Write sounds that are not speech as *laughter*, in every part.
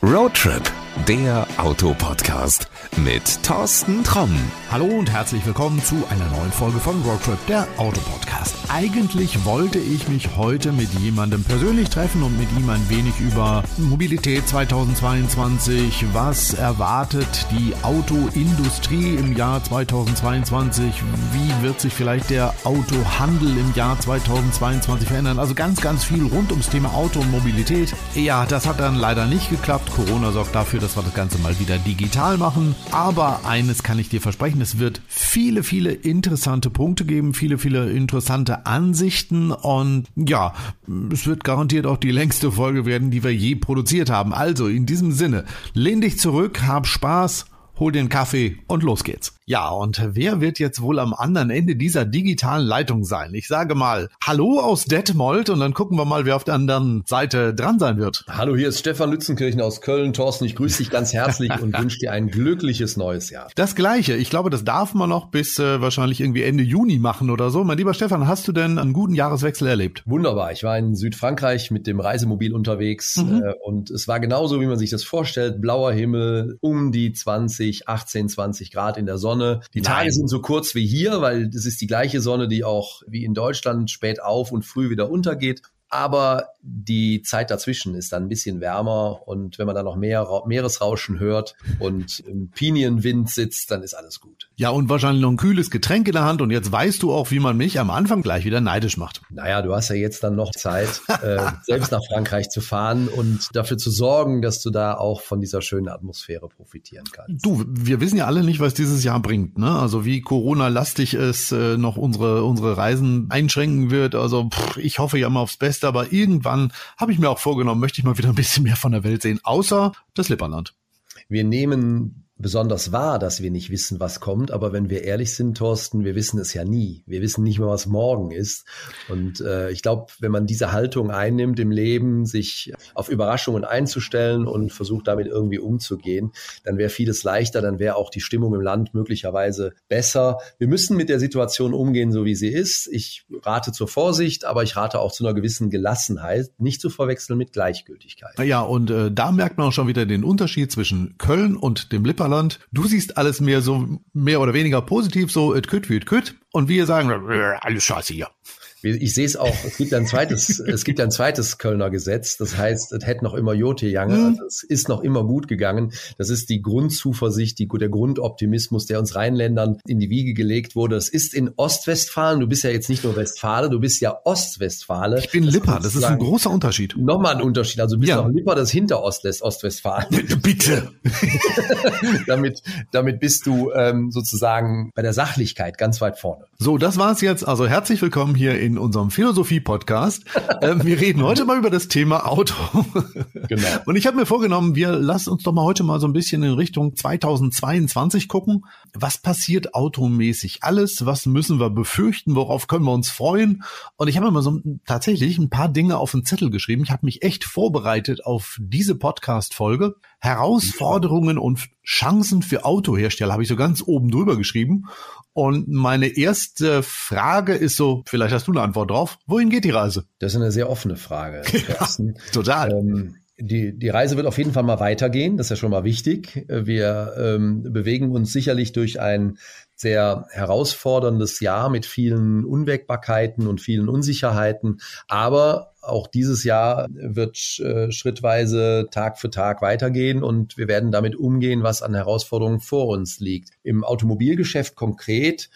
Roadtrip, der Autopodcast mit Thorsten Tromm. Hallo und herzlich willkommen zu einer neuen Folge von Roadtrip, der Autopodcast. Eigentlich wollte ich mich heute mit jemandem persönlich treffen und mit ihm ein wenig über Mobilität 2022, was erwartet die Autoindustrie im Jahr 2022, wie wird sich vielleicht der Autohandel im Jahr 2022 verändern. Also ganz, ganz viel rund ums Thema Auto und Mobilität. Ja, das hat dann leider nicht geklappt. Corona sorgt dafür, dass wir das Ganze mal wieder digital machen. Aber eines kann ich dir versprechen, es wird viele, viele interessante Punkte geben, viele, viele interessante Ansichten und ja, es wird garantiert auch die längste Folge werden, die wir je produziert haben. Also in diesem Sinne, lehn dich zurück, hab Spaß, hol dir einen Kaffee und los geht's. Ja, und wer wird jetzt wohl am anderen Ende dieser digitalen Leitung sein? Ich sage mal Hallo aus Detmold und dann gucken wir mal, wer auf der anderen Seite dran sein wird. Hallo, hier ist Stefan Lützenkirchen aus Köln. Thorsten, ich grüße dich ganz herzlich und *laughs* wünsche dir ein glückliches neues Jahr. Das gleiche. Ich glaube, das darf man noch bis äh, wahrscheinlich irgendwie Ende Juni machen oder so. Mein lieber Stefan, hast du denn einen guten Jahreswechsel erlebt? Wunderbar. Ich war in Südfrankreich mit dem Reisemobil unterwegs mhm. äh, und es war genauso, wie man sich das vorstellt. Blauer Himmel, um die 20, 18, 20 Grad in der Sonne. Die Tage Nein. sind so kurz wie hier, weil das ist die gleiche Sonne, die auch wie in Deutschland spät auf und früh wieder untergeht. Aber die Zeit dazwischen ist dann ein bisschen wärmer und wenn man dann noch mehr Meeresrauschen hört und im Pinienwind sitzt, dann ist alles gut. Ja, und wahrscheinlich noch ein kühles Getränk in der Hand und jetzt weißt du auch, wie man mich am Anfang gleich wieder neidisch macht. Naja, du hast ja jetzt dann noch Zeit, äh, selbst nach Frankreich zu fahren und dafür zu sorgen, dass du da auch von dieser schönen Atmosphäre profitieren kannst. Du, wir wissen ja alle nicht, was dieses Jahr bringt, ne? Also wie Corona-lastig es äh, noch unsere, unsere Reisen einschränken wird. Also pff, ich hoffe ja immer aufs Beste, aber irgendwann habe ich mir auch vorgenommen, möchte ich mal wieder ein bisschen mehr von der Welt sehen, außer das Lipperland. Wir nehmen besonders wahr, dass wir nicht wissen, was kommt. Aber wenn wir ehrlich sind, Thorsten, wir wissen es ja nie. Wir wissen nicht mehr, was morgen ist. Und äh, ich glaube, wenn man diese Haltung einnimmt im Leben, sich auf Überraschungen einzustellen und versucht damit irgendwie umzugehen, dann wäre vieles leichter, dann wäre auch die Stimmung im Land möglicherweise besser. Wir müssen mit der Situation umgehen, so wie sie ist. Ich rate zur Vorsicht, aber ich rate auch zu einer gewissen Gelassenheit, nicht zu verwechseln mit Gleichgültigkeit. Ja, und äh, da merkt man auch schon wieder den Unterschied zwischen Köln und dem Lipper Saarland. Du siehst alles mehr so, mehr oder weniger positiv, so, et kütt wie et kütt. Und wir sagen, alles scheiße hier. Ich sehe es auch, es gibt ein zweites, *laughs* es gibt ein zweites Kölner Gesetz, das heißt, es hätte noch immer Jote Jange, mhm. also es ist noch immer gut gegangen. Das ist die Grundzuversicht, die, der Grundoptimismus, der uns Rheinländern in die Wiege gelegt wurde. Es ist in Ostwestfalen, du bist ja jetzt nicht nur Westfale, du bist ja Ostwestfale. Ich bin das Lipper, das ist ein großer Unterschied. Nochmal ein Unterschied, also du bist ja. noch Lipper, das hinter Ostwest, Ostwestfalen. Bitte. *laughs* damit, damit bist du ähm, sozusagen bei der Sachlichkeit ganz weit vorne. So, das war's jetzt. Also herzlich willkommen hier in in unserem Philosophie-Podcast. *laughs* Ähm, wir reden heute mal über das Thema Auto. genau. Und ich habe mir vorgenommen, wir lassen uns doch mal heute mal so ein bisschen in Richtung 2022 gucken. Was passiert automäßig alles? Was müssen wir befürchten? Worauf können wir uns freuen? Und ich habe mir mal so tatsächlich ein paar Dinge auf den Zettel geschrieben. Ich habe mich echt vorbereitet auf diese Podcast-Folge. Herausforderungen und Chancen für Autohersteller habe ich so ganz oben drüber geschrieben. Und meine erste Frage ist so, vielleicht hast du eine Antwort drauf. Wohin geht die Reise? Das ist eine sehr offene Frage. *laughs* Ja, total. Ähm, die, die Reise wird auf jeden Fall mal weitergehen. Das ist ja schon mal wichtig. Wir ähm, bewegen uns sicherlich durch ein sehr herausforderndes Jahr mit vielen Unwägbarkeiten und vielen Unsicherheiten. Aber auch dieses Jahr wird äh, schrittweise Tag für Tag weitergehen und wir werden damit umgehen, was an Herausforderungen vor uns liegt. Im Automobilgeschäft konkret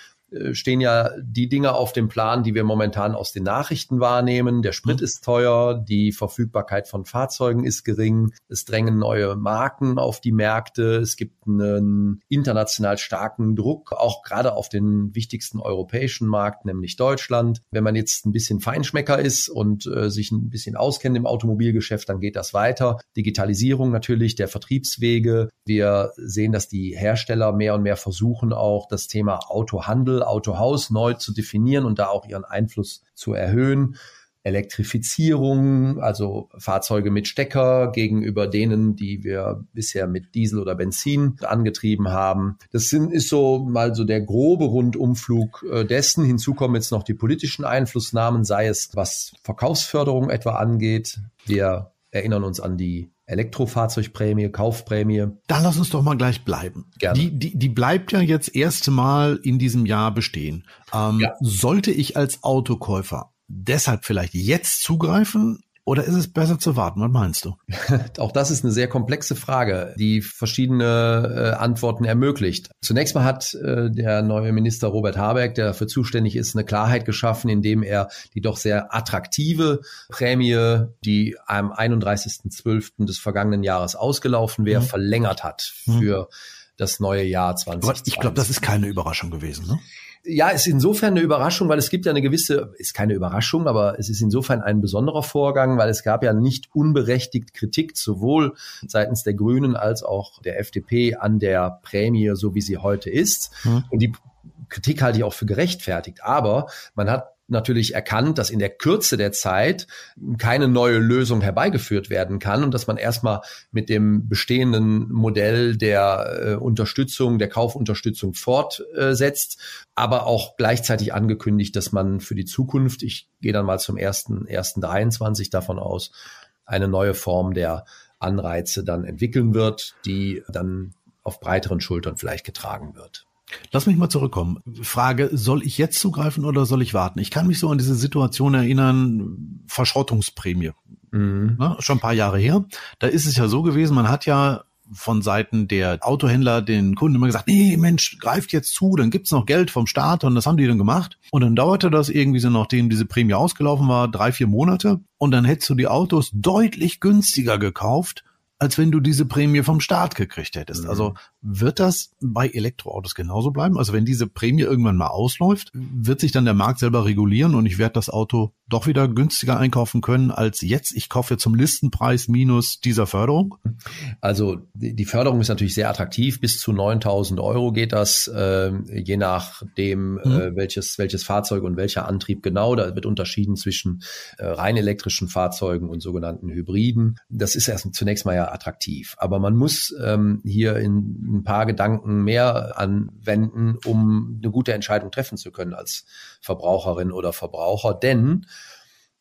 stehen ja die Dinge auf dem Plan, die wir momentan aus den Nachrichten wahrnehmen. Der Sprit mhm. ist teuer, die Verfügbarkeit von Fahrzeugen ist gering, es drängen neue Marken auf die Märkte, es gibt einen international starken Druck, auch gerade auf den wichtigsten europäischen Markt, nämlich Deutschland. Wenn man jetzt ein bisschen Feinschmecker ist und äh, sich ein bisschen auskennt im Automobilgeschäft, dann geht das weiter. Digitalisierung natürlich, der Vertriebswege. Wir sehen, dass die Hersteller mehr und mehr versuchen, auch das Thema Autohandel Autohaus neu zu definieren und da auch ihren Einfluss zu erhöhen. Elektrifizierung, also Fahrzeuge mit Stecker gegenüber denen, die wir bisher mit Diesel oder Benzin angetrieben haben. Das sind, ist so mal so der grobe Rundumflug äh, dessen. Hinzu kommen jetzt noch die politischen Einflussnahmen, sei es was Verkaufsförderung etwa angeht. Wir erinnern uns an die Elektrofahrzeugprämie, Kaufprämie. Da lass uns doch mal gleich bleiben. Gerne. Die, die, die bleibt ja jetzt erste Mal in diesem Jahr bestehen. Ähm, Ja. Sollte ich als Autokäufer deshalb vielleicht jetzt zugreifen oder ist es besser zu warten? Was meinst du? *laughs* Auch das ist eine sehr komplexe Frage, die verschiedene äh, Antworten ermöglicht. Zunächst mal hat äh, der neue Minister Robert Habeck, der dafür zuständig ist, eine Klarheit geschaffen, indem er die doch sehr attraktive Prämie, die am 31.12. des vergangenen Jahres ausgelaufen wäre, Mhm. verlängert hat Mhm. für das neue Jahr Aber 2020. ich glaube, das ist keine Überraschung gewesen. Ne? Ja, ist insofern eine Überraschung, weil es gibt ja eine gewisse, ist keine Überraschung, aber es ist insofern ein besonderer Vorgang, weil es gab ja nicht unberechtigt Kritik sowohl seitens der Grünen als auch der FDP an der Prämie, so wie sie heute ist. Hm. Und die Kritik halte ich auch für gerechtfertigt. Aber man hat natürlich erkannt, dass in der Kürze der Zeit keine neue Lösung herbeigeführt werden kann und dass man erstmal mit dem bestehenden Modell der äh, Unterstützung, der Kaufunterstützung fortsetzt, aber auch gleichzeitig angekündigt, dass man für die Zukunft, ich gehe dann mal zum ersten, ersten 23 davon aus, eine neue Form der Anreize dann entwickeln wird, die dann auf breiteren Schultern vielleicht getragen wird. Lass mich mal zurückkommen. Frage, soll ich jetzt zugreifen oder soll ich warten? Ich kann mich so an diese Situation erinnern, Verschrottungsprämie. Mhm. Ne? Schon ein paar Jahre her. Da ist es ja so gewesen, man hat ja von Seiten der Autohändler den Kunden immer gesagt, nee, Mensch, greift jetzt zu, dann gibt's noch Geld vom Staat und das haben die dann gemacht. Und dann dauerte das irgendwie so, nachdem diese Prämie ausgelaufen war, drei, vier Monate. Und dann hättest du die Autos deutlich günstiger gekauft, als wenn du diese Prämie vom Staat gekriegt hättest. Mhm. Also wird das bei Elektroautos genauso bleiben? Also wenn diese Prämie irgendwann mal ausläuft, wird sich dann der Markt selber regulieren und ich werde das Auto doch wieder günstiger einkaufen können als jetzt. Ich kaufe zum Listenpreis minus dieser Förderung. Also die Förderung ist natürlich sehr attraktiv. Bis zu 9000 Euro geht das, äh, je nachdem, Mhm. äh, welches, welches Fahrzeug und welcher Antrieb genau. Da wird unterschieden zwischen äh, rein elektrischen Fahrzeugen und sogenannten Hybriden. Das ist erst zunächst mal ja attraktiv. Aber man muss ähm, hier in ein paar Gedanken mehr anwenden, um eine gute Entscheidung treffen zu können als Verbraucherin oder Verbraucher. Denn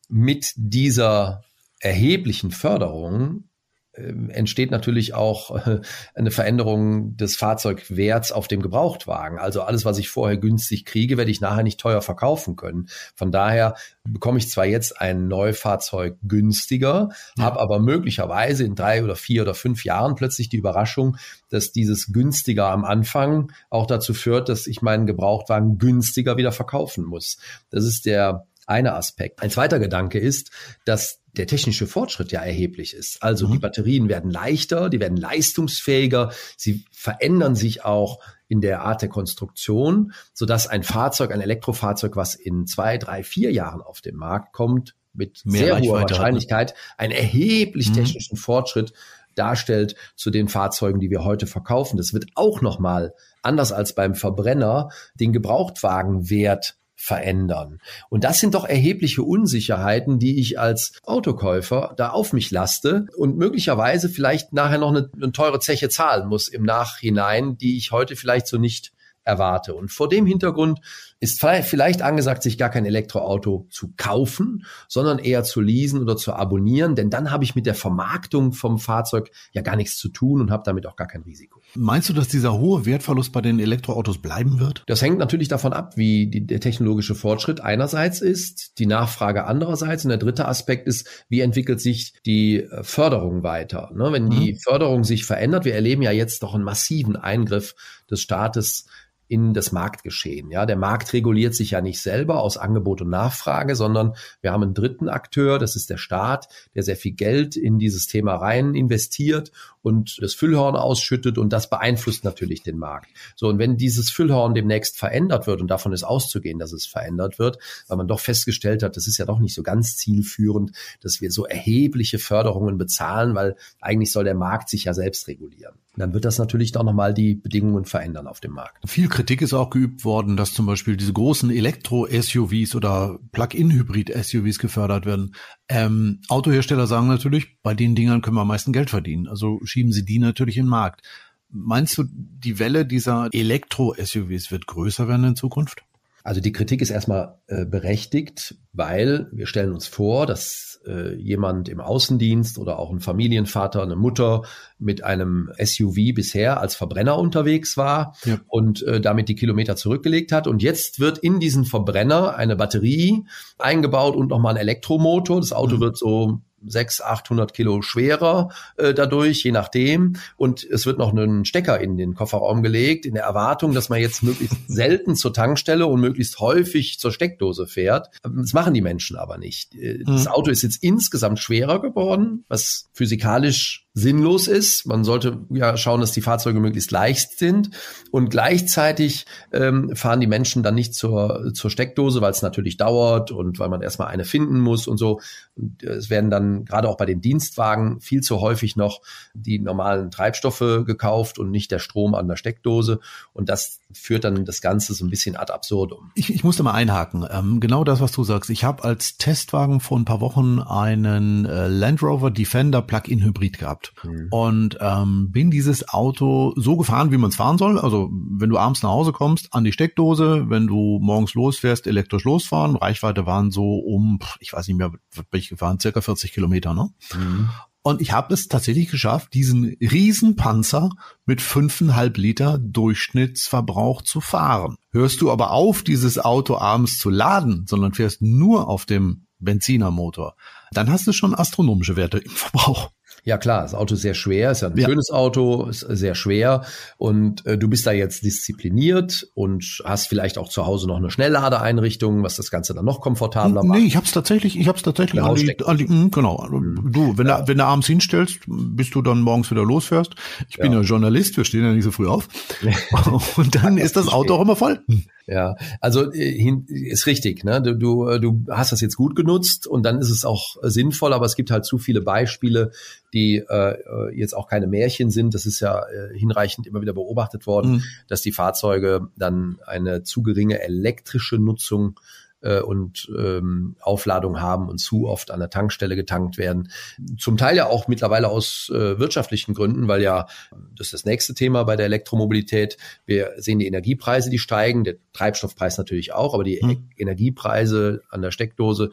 mit dieser erheblichen Förderung entsteht natürlich auch äh, eine Veränderung des Fahrzeugwerts auf dem Gebrauchtwagen. Also alles, was ich vorher günstig kriege, werde ich nachher nicht teuer verkaufen können. Von daher bekomme ich zwar jetzt ein Neufahrzeug günstiger, Ja. habe aber möglicherweise in drei oder vier oder fünf Jahren plötzlich die Überraschung, dass dieses günstiger am Anfang auch dazu führt, dass ich meinen Gebrauchtwagen günstiger wieder verkaufen muss. Das ist der eine Aspekt. Ein zweiter Gedanke ist, dass der technische Fortschritt ja erheblich ist. Also Mhm. die Batterien werden leichter, die werden leistungsfähiger, sie verändern sich auch in der Art der Konstruktion, sodass ein Fahrzeug, ein Elektrofahrzeug, was in zwei, drei, vier Jahren auf den Markt kommt, mit Mehr sehr Reichweite hoher ne? Wahrscheinlichkeit einen erheblich Mhm. technischen Fortschritt darstellt zu den Fahrzeugen, die wir heute verkaufen. Das wird auch nochmal, anders als beim Verbrenner, den Gebrauchtwagenwert verändern. Und das sind doch erhebliche Unsicherheiten, die ich als Autokäufer da auf mich laste und möglicherweise vielleicht nachher noch eine, eine teure Zeche zahlen muss im Nachhinein, die ich heute vielleicht so nicht erwarte. Und vor dem Hintergrund ist vielleicht- angesagt, sich gar kein Elektroauto zu kaufen, sondern eher zu leasen oder zu abonnieren, denn dann habe ich mit der Vermarktung vom Fahrzeug ja gar nichts zu tun und habe damit auch gar kein Risiko. Meinst du, dass dieser hohe Wertverlust bei den Elektroautos bleiben wird? Das hängt natürlich davon ab, wie die, der technologische Fortschritt einerseits ist, die Nachfrage andererseits und der dritte Aspekt ist, wie entwickelt sich die äh, Förderung weiter. Ne, wenn die Förderung sich verändert, wir erleben ja jetzt doch einen massiven Eingriff des Staates in das Marktgeschehen. Ja, der Markt reguliert sich ja nicht selber aus Angebot und Nachfrage, sondern wir haben einen dritten Akteur, das ist der Staat, der sehr viel Geld in dieses Thema rein investiert und das Füllhorn ausschüttet und das beeinflusst natürlich den Markt. So, und wenn dieses Füllhorn demnächst verändert wird und davon ist auszugehen, dass es verändert wird, weil man doch festgestellt hat, das ist ja doch nicht so ganz zielführend, dass wir so erhebliche Förderungen bezahlen, weil eigentlich soll der Markt sich ja selbst regulieren. Dann wird das natürlich doch nochmal die Bedingungen verändern auf dem Markt. Viel Kritik ist auch geübt worden, dass zum Beispiel diese großen Elektro-SUVs oder Plug-in-Hybrid-SUVs gefördert werden. Ähm, Autohersteller sagen natürlich, bei den Dingern können wir am meisten Geld verdienen. Also schieben sie die natürlich in den Markt. Meinst du, die Welle dieser Elektro-SUVs wird größer werden in Zukunft? Also die Kritik ist erstmal äh, berechtigt, weil wir stellen uns vor, dass äh, jemand im Außendienst oder auch ein Familienvater, eine Mutter mit einem SUV bisher als Verbrenner unterwegs war ja. und äh, damit die Kilometer zurückgelegt hat. Und jetzt wird in diesen Verbrenner eine Batterie eingebaut und nochmal ein Elektromotor. Das Auto mhm. wird so 600, 800 Kilo schwerer äh, dadurch, je nachdem. Und es wird noch ein Stecker in den Kofferraum gelegt, in der Erwartung, dass man jetzt möglichst *laughs* selten zur Tankstelle und möglichst häufig zur Steckdose fährt. Das machen die Menschen aber nicht. Äh, das mhm. Auto ist jetzt insgesamt schwerer geworden, was physikalisch sinnlos ist. Man sollte ja schauen, dass die Fahrzeuge möglichst leicht sind. Und gleichzeitig ähm, fahren die Menschen dann nicht zur, zur Steckdose, weil es natürlich dauert und weil man erstmal eine finden muss und so. Und es werden dann gerade auch bei den Dienstwagen viel zu häufig noch die normalen Treibstoffe gekauft und nicht der Strom an der Steckdose. Und das führt dann das Ganze so ein bisschen ad absurdum. Ich, ich musste mal einhaken. Ähm, genau das, was du sagst. Ich habe als Testwagen vor ein paar Wochen einen äh, Land Rover Defender Plug-in Hybrid gehabt gehabt mhm. und ähm, bin dieses Auto so gefahren, wie man es fahren soll. Also wenn du abends nach Hause kommst, an die Steckdose, wenn du morgens losfährst, elektrisch losfahren. Reichweite waren so um, ich weiß nicht mehr, bin ich gefahren, circa 40 Kilometer. Ne? Mhm. Und ich habe es tatsächlich geschafft, diesen Riesenpanzer mit fünfeinhalb Liter Durchschnittsverbrauch zu fahren. Hörst du aber auf, dieses Auto abends zu laden, sondern fährst nur auf dem Benzinermotor, dann hast du schon astronomische Werte im Verbrauch. Ja klar, das Auto ist sehr schwer, ist ja ein ja. schönes Auto, ist sehr schwer und äh, du bist da jetzt diszipliniert und hast vielleicht auch zu Hause noch eine Schnellladeeinrichtung, was das Ganze dann noch komfortabler macht. Nee, ich hab's tatsächlich, ich hab's tatsächlich an die, an die, mh, genau. Mhm. Du, wenn, ja. du, wenn du abends hinstellst, bis du dann morgens wieder losfährst. Ich bin ja Journalist, wir stehen ja nicht so früh auf. *laughs* und dann ist das Auto auch immer voll. Ja, also äh, ist richtig. Ne? Du, du, äh, du hast das jetzt gut genutzt und dann ist es auch sinnvoll, aber es gibt halt zu viele Beispiele, die äh, jetzt auch keine Märchen sind. Das ist ja äh, hinreichend immer wieder beobachtet worden, mhm. dass die Fahrzeuge dann eine zu geringe elektrische Nutzung äh, und ähm, Aufladung haben und zu oft an der Tankstelle getankt werden. Zum Teil ja auch mittlerweile aus äh, wirtschaftlichen Gründen, weil ja, das ist das nächste Thema bei der Elektromobilität, wir sehen die Energiepreise, die steigen, der Treibstoffpreis natürlich auch, aber die hm. Energiepreise an der Steckdose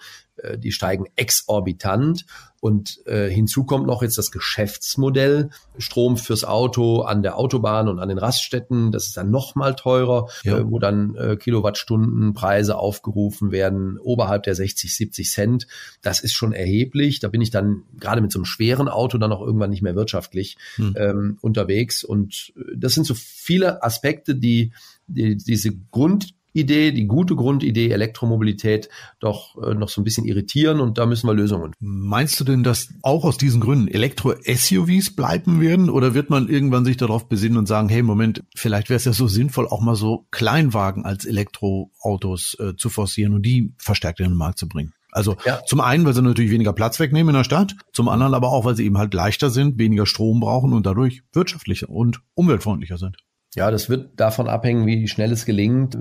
die steigen exorbitant. Und äh, hinzu kommt noch jetzt das Geschäftsmodell Strom fürs Auto an der Autobahn und an den Raststätten. Das ist dann noch mal teurer, ja. äh, wo dann äh, Kilowattstundenpreise aufgerufen werden oberhalb der 60, 70 Cent. Das ist schon erheblich. Da bin ich dann gerade mit so einem schweren Auto dann auch irgendwann nicht mehr wirtschaftlich hm. ähm, unterwegs. Und äh, das sind so viele Aspekte, die, die diese Grund Idee, die gute Grundidee Elektromobilität doch äh, noch so ein bisschen irritieren und da müssen wir Lösungen. Meinst du denn, dass auch aus diesen Gründen Elektro-SUVs bleiben werden oder wird man irgendwann sich darauf besinnen und sagen, hey Moment, vielleicht wäre es ja so sinnvoll, auch mal so Kleinwagen als Elektroautos äh, zu forcieren und die verstärkt in den Markt zu bringen? Also ja. zum einen, weil sie natürlich weniger Platz wegnehmen in der Stadt, zum anderen aber auch, weil sie eben halt leichter sind, weniger Strom brauchen und dadurch wirtschaftlicher und umweltfreundlicher sind. Ja, das wird davon abhängen, wie schnell es gelingt,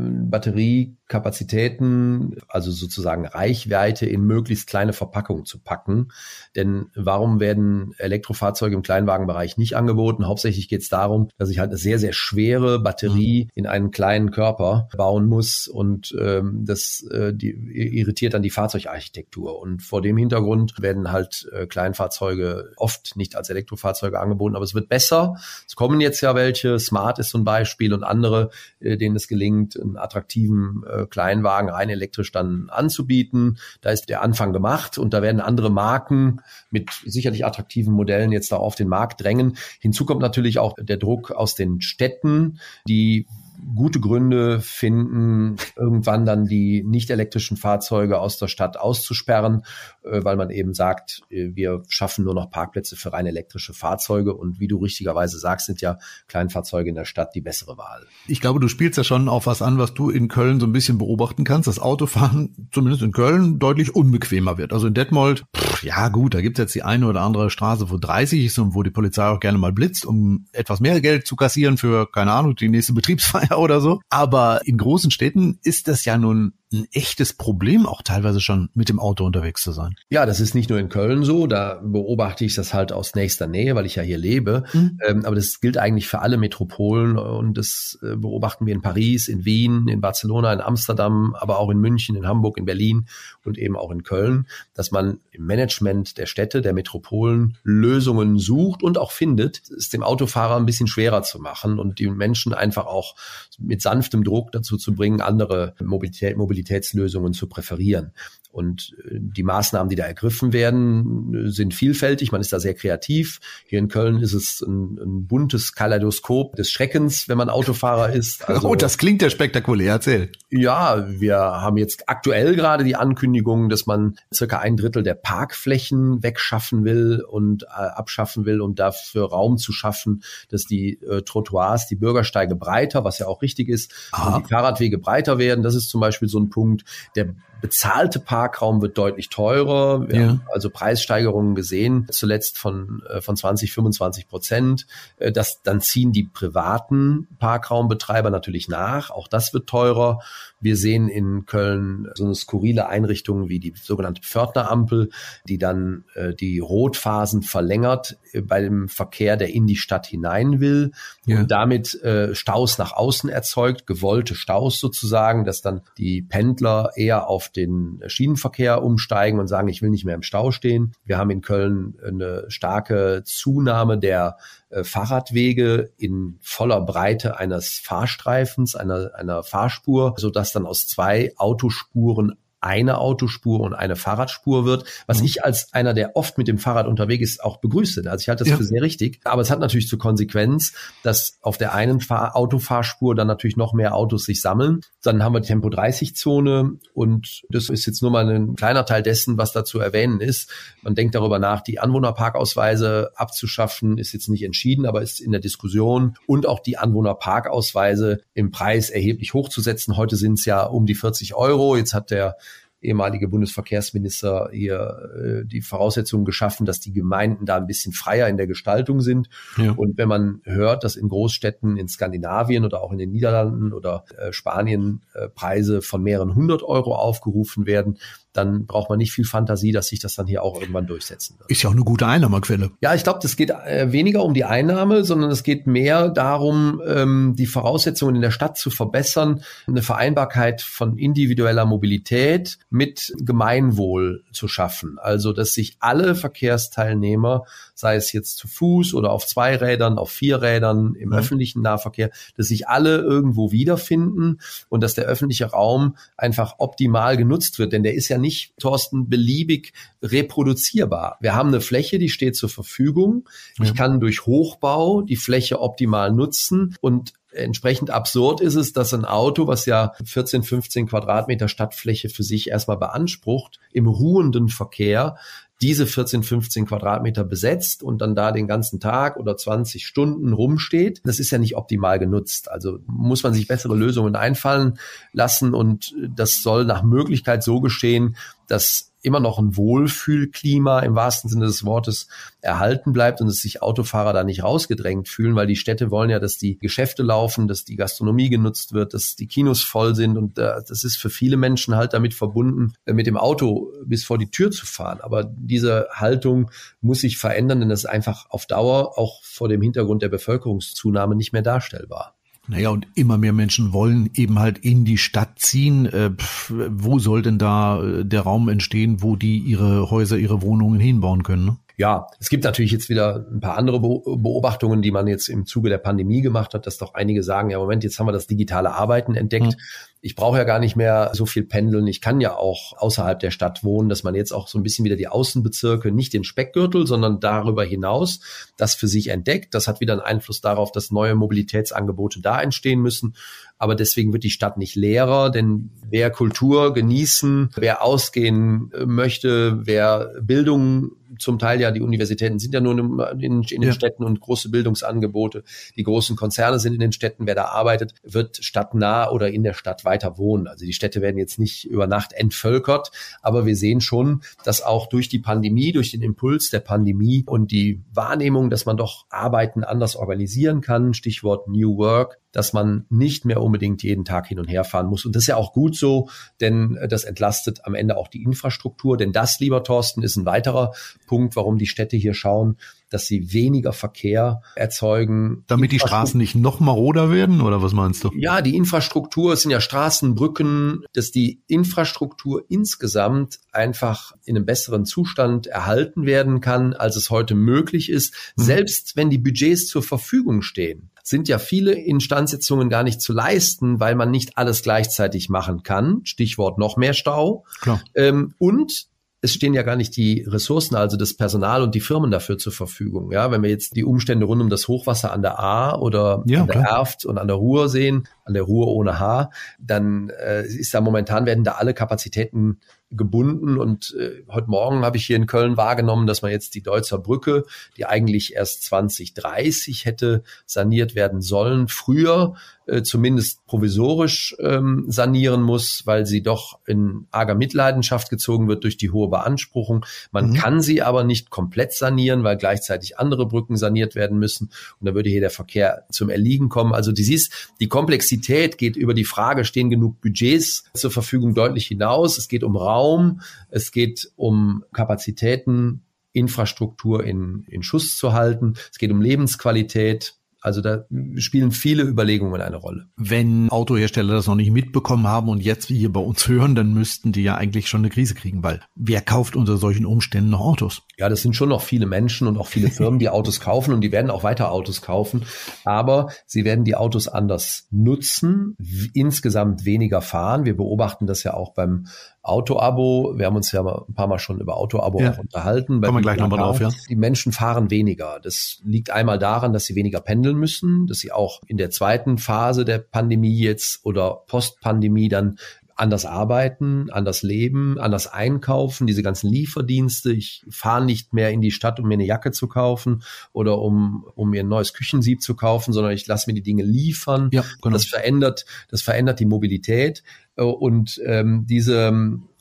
Batteriekapazitäten, also sozusagen Reichweite in möglichst kleine Verpackungen zu packen. Denn warum werden Elektrofahrzeuge im Kleinwagenbereich nicht angeboten? Hauptsächlich geht es darum, dass ich halt eine sehr, sehr schwere Batterie mhm. in einen kleinen Körper bauen muss und ähm, das äh, die, irritiert dann die Fahrzeugarchitektur. Und vor dem Hintergrund werden halt äh, Kleinfahrzeuge oft nicht als Elektrofahrzeuge angeboten, aber es wird besser. Es kommen jetzt ja welche, Smart ist so ein Beispiel und andere, äh, denen es gelingt, einen attraktiven äh, Kleinwagen rein elektrisch dann anzubieten. Da ist der Anfang gemacht und da werden andere Marken mit sicherlich attraktiven Modellen jetzt da auf den Markt drängen. Hinzu kommt natürlich auch der Druck aus den Städten, die gute Gründe finden, irgendwann dann die nicht elektrischen Fahrzeuge aus der Stadt auszusperren, äh, weil man eben sagt, äh, wir schaffen nur noch Parkplätze für rein elektrische Fahrzeuge. Und wie du richtigerweise sagst, sind ja Kleinfahrzeuge in der Stadt die bessere Wahl. Ich glaube, du spielst ja schon auf was an, was du in Köln so ein bisschen beobachten kannst, dass Autofahren *laughs* zumindest in Köln deutlich unbequemer wird. Also in Detmold, pff, ja gut, da gibt es jetzt die eine oder andere Straße, wo 30 ist und wo die Polizei auch gerne mal blitzt, um etwas mehr Geld zu kassieren für, keine Ahnung, die nächste Betriebsfeier oder so. Aber in großen Städten ist das ja nun ein echtes Problem, auch teilweise schon mit dem Auto unterwegs zu sein. Ja, das ist nicht nur in Köln so. Da beobachte ich das halt aus nächster Nähe, weil ich ja hier lebe. Mhm. Ähm, aber das gilt eigentlich für alle Metropolen und das äh, beobachten wir in Paris, in Wien, in Barcelona, in Amsterdam, aber auch in München, in Hamburg, in Berlin und eben auch in Köln, dass man im Management der Städte, der Metropolen Lösungen sucht und auch findet, es dem Autofahrer ein bisschen schwerer zu machen und die Menschen einfach auch mit sanftem Druck dazu zu bringen, andere Mobilität, Mobilitätslösungen zu präferieren. Und äh, die Maßnahmen, die da ergriffen werden, sind vielfältig. Man ist da sehr kreativ. Hier in Köln ist es ein, ein buntes Kaleidoskop des Schreckens, wenn man Autofahrer ist. *laughs* Also, oh, das klingt ja spektakulär. Erzähl. Ja, wir haben jetzt aktuell gerade die Ankündigung, dass man circa ein Drittel der Parkflächen wegschaffen will und äh, abschaffen will, um dafür Raum zu schaffen, dass die äh, Trottoirs, die Bürgersteige breiter, was ja auch richtig ist, die Fahrradwege breiter werden. Das ist zum Beispiel so ein Punkt, der bezahlte Parkraum wird deutlich teurer. Wir ja. haben also Preissteigerungen gesehen, zuletzt von, äh, von 20, 25 Prozent. Äh, das, dann ziehen die privaten Parkraumbetreiber natürlich nach. Auch das wird teurer. Wir sehen in Köln so eine skurrile Einrichtung wie die sogenannte Pförtnerampel, die dann äh, die Rotphasen verlängert äh, bei dem Verkehr, der in die Stadt hinein will ja. und damit äh, Staus nach außen erzeugt, gewollte Staus sozusagen, dass dann die Pendler eher auf den Schienenverkehr umsteigen und sagen, ich will nicht mehr im Stau stehen. Wir haben in Köln eine starke Zunahme der Fahrradwege in voller Breite eines Fahrstreifens, einer, einer Fahrspur, so dass dann aus zwei Autospuren eine Autospur und eine Fahrradspur wird, was mhm. ich als einer, der oft mit dem Fahrrad unterwegs ist, auch begrüße. Also ich halte das ja. für sehr richtig. Aber es hat natürlich zur Konsequenz, dass auf der einen Fahr Autofahrspur dann natürlich noch mehr Autos sich sammeln. Dann haben wir die Tempo 30 Zone und das ist jetzt nur mal ein kleiner Teil dessen, was da zu erwähnen ist. Man denkt darüber nach, die Anwohnerparkausweise abzuschaffen, ist jetzt nicht entschieden, aber ist in der Diskussion und auch die Anwohnerparkausweise im Preis erheblich hochzusetzen. Heute sind es ja um die 40 Euro. Jetzt hat der ehemalige Bundesverkehrsminister hier äh, die Voraussetzungen geschaffen, dass die Gemeinden da ein bisschen freier in der Gestaltung sind. Ja. Und wenn man hört, dass in Großstädten in Skandinavien oder auch in den Niederlanden oder äh, Spanien äh, Preise von mehreren hundert Euro aufgerufen werden, dann braucht man nicht viel Fantasie, dass sich das dann hier auch irgendwann durchsetzen wird. Ist ja auch eine gute Einnahmequelle. Ja, ich glaube, das geht äh, weniger um die Einnahme, sondern es geht mehr darum, ähm, die Voraussetzungen in der Stadt zu verbessern, eine Vereinbarkeit von individueller Mobilität mit Gemeinwohl zu schaffen. Also, dass sich alle Verkehrsteilnehmer, sei es jetzt zu Fuß oder auf zwei Rädern, auf vier Rädern, im mhm. öffentlichen Nahverkehr, dass sich alle irgendwo wiederfinden und dass der öffentliche Raum einfach optimal genutzt wird. Denn der ist ja nicht, Thorsten, beliebig reproduzierbar. Wir haben eine Fläche, die steht zur Verfügung. Ich kann durch Hochbau die Fläche optimal nutzen und Entsprechend absurd ist es, dass ein Auto, was ja 14, 15 Quadratmeter Stadtfläche für sich erstmal beansprucht, im ruhenden Verkehr diese 14, 15 Quadratmeter besetzt und dann da den ganzen Tag oder 20 Stunden rumsteht, das ist ja nicht optimal genutzt. Also muss man sich bessere Lösungen einfallen lassen und das soll nach Möglichkeit so geschehen, dass immer noch ein Wohlfühlklima im wahrsten Sinne des Wortes erhalten bleibt und dass sich Autofahrer da nicht rausgedrängt fühlen, weil die Städte wollen ja, dass die Geschäfte laufen, dass die Gastronomie genutzt wird, dass die Kinos voll sind und äh, das ist für viele Menschen halt damit verbunden, äh, mit dem Auto bis vor die Tür zu fahren. Aber diese Haltung muss sich verändern, denn das ist einfach auf Dauer auch vor dem Hintergrund der Bevölkerungszunahme nicht mehr darstellbar. Naja, und immer mehr Menschen wollen eben halt in die Stadt ziehen. Äh, pf, wo soll denn da äh, der Raum entstehen, wo die ihre Häuser, ihre Wohnungen hinbauen können? Ne? Ja, es gibt natürlich jetzt wieder ein paar andere Beobachtungen, die man jetzt im Zuge der Pandemie gemacht hat, dass doch einige sagen, ja Moment, jetzt haben wir das digitale Arbeiten entdeckt. Mhm. Ich brauche ja gar nicht mehr so viel pendeln. Ich kann ja auch außerhalb der Stadt wohnen, dass man jetzt auch so ein bisschen wieder die Außenbezirke, nicht den Speckgürtel, sondern darüber hinaus das für sich entdeckt. Das hat wieder einen Einfluss darauf, dass neue Mobilitätsangebote da entstehen müssen. Aber deswegen wird die Stadt nicht leerer, denn wer Kultur genießen, wer ausgehen möchte, wer Bildung zum Teil ja, die Universitäten sind ja nur in, in, den Städten und große Bildungsangebote. Die großen Konzerne sind in den Städten. Wer da arbeitet, wird stadtnah oder in der Stadt weiter wohnen. Also die Städte werden jetzt nicht über Nacht entvölkert, aber wir sehen schon, dass auch durch die Pandemie, durch den Impuls der Pandemie und die Wahrnehmung, dass man doch Arbeiten anders organisieren kann, Stichwort New Work, dass man nicht mehr unbedingt jeden Tag hin und her fahren muss. Und das ist ja auch gut so, denn das entlastet am Ende auch die Infrastruktur. Denn das, lieber Thorsten, ist ein weiterer Punkt, warum die Städte hier schauen, dass sie weniger Verkehr erzeugen. Damit die Straßen nicht noch maroder werden oder was meinst du? Ja, die Infrastruktur, es sind ja Straßen, Brücken, dass die Infrastruktur insgesamt einfach in einem besseren Zustand erhalten werden kann, als es heute möglich ist, mhm. selbst wenn die Budgets zur Verfügung stehen sind ja viele Instandsetzungen gar nicht zu leisten, weil man nicht alles gleichzeitig machen kann. Stichwort noch mehr Stau. Klar. Ähm, und es stehen ja gar nicht die Ressourcen, also das Personal und die Firmen dafür zur Verfügung. Ja, wenn wir jetzt die Umstände rund um das Hochwasser an der A oder ja, an der klar. Erft und an der Ruhr sehen, an der Ruhr ohne H, dann äh, ist da momentan werden da alle Kapazitäten gebunden. Und äh, heute Morgen habe ich hier in Köln wahrgenommen, dass man jetzt die Deutzer Brücke, die eigentlich erst 2030 hätte saniert werden sollen, früher äh, zumindest provisorisch ähm, sanieren muss, weil sie doch in arger Mitleidenschaft gezogen wird durch die hohe Beanspruchung. Man mhm. kann sie aber nicht komplett sanieren, weil gleichzeitig andere Brücken saniert werden müssen. Und da würde hier der Verkehr zum Erliegen kommen. Also die siehst, die Komplexität geht über die Frage, stehen genug Budgets zur Verfügung deutlich hinaus. Es geht um Raum, es geht um Kapazitäten, Infrastruktur in, in Schuss zu halten. Es geht um Lebensqualität. Also da spielen viele Überlegungen eine Rolle. Wenn Autohersteller das noch nicht mitbekommen haben und jetzt hier bei uns hören, dann müssten die ja eigentlich schon eine Krise kriegen, weil wer kauft unter solchen Umständen noch Autos? Ja, das sind schon noch viele Menschen und auch viele Firmen, die Autos kaufen und die werden auch weiter Autos kaufen. Aber sie werden die Autos anders nutzen, insgesamt weniger fahren. Wir beobachten das ja auch beim Auto-Abo. Wir haben uns ja ein paar Mal schon über Auto-Abo ja. unterhalten. Kommen wir gleich nochmal drauf, ja. Die Menschen fahren weniger. Das liegt einmal daran, dass sie weniger pendeln müssen, dass sie auch in der zweiten Phase der Pandemie jetzt oder Post-Pandemie dann anders arbeiten, anders leben, anders einkaufen, diese ganzen Lieferdienste. Ich fahre nicht mehr in die Stadt, um mir eine Jacke zu kaufen oder um, um mir ein neues Küchensieb zu kaufen, sondern ich lasse mir die Dinge liefern. Ja, genau. Das verändert, das verändert die Mobilität. Äh, und ähm, diese,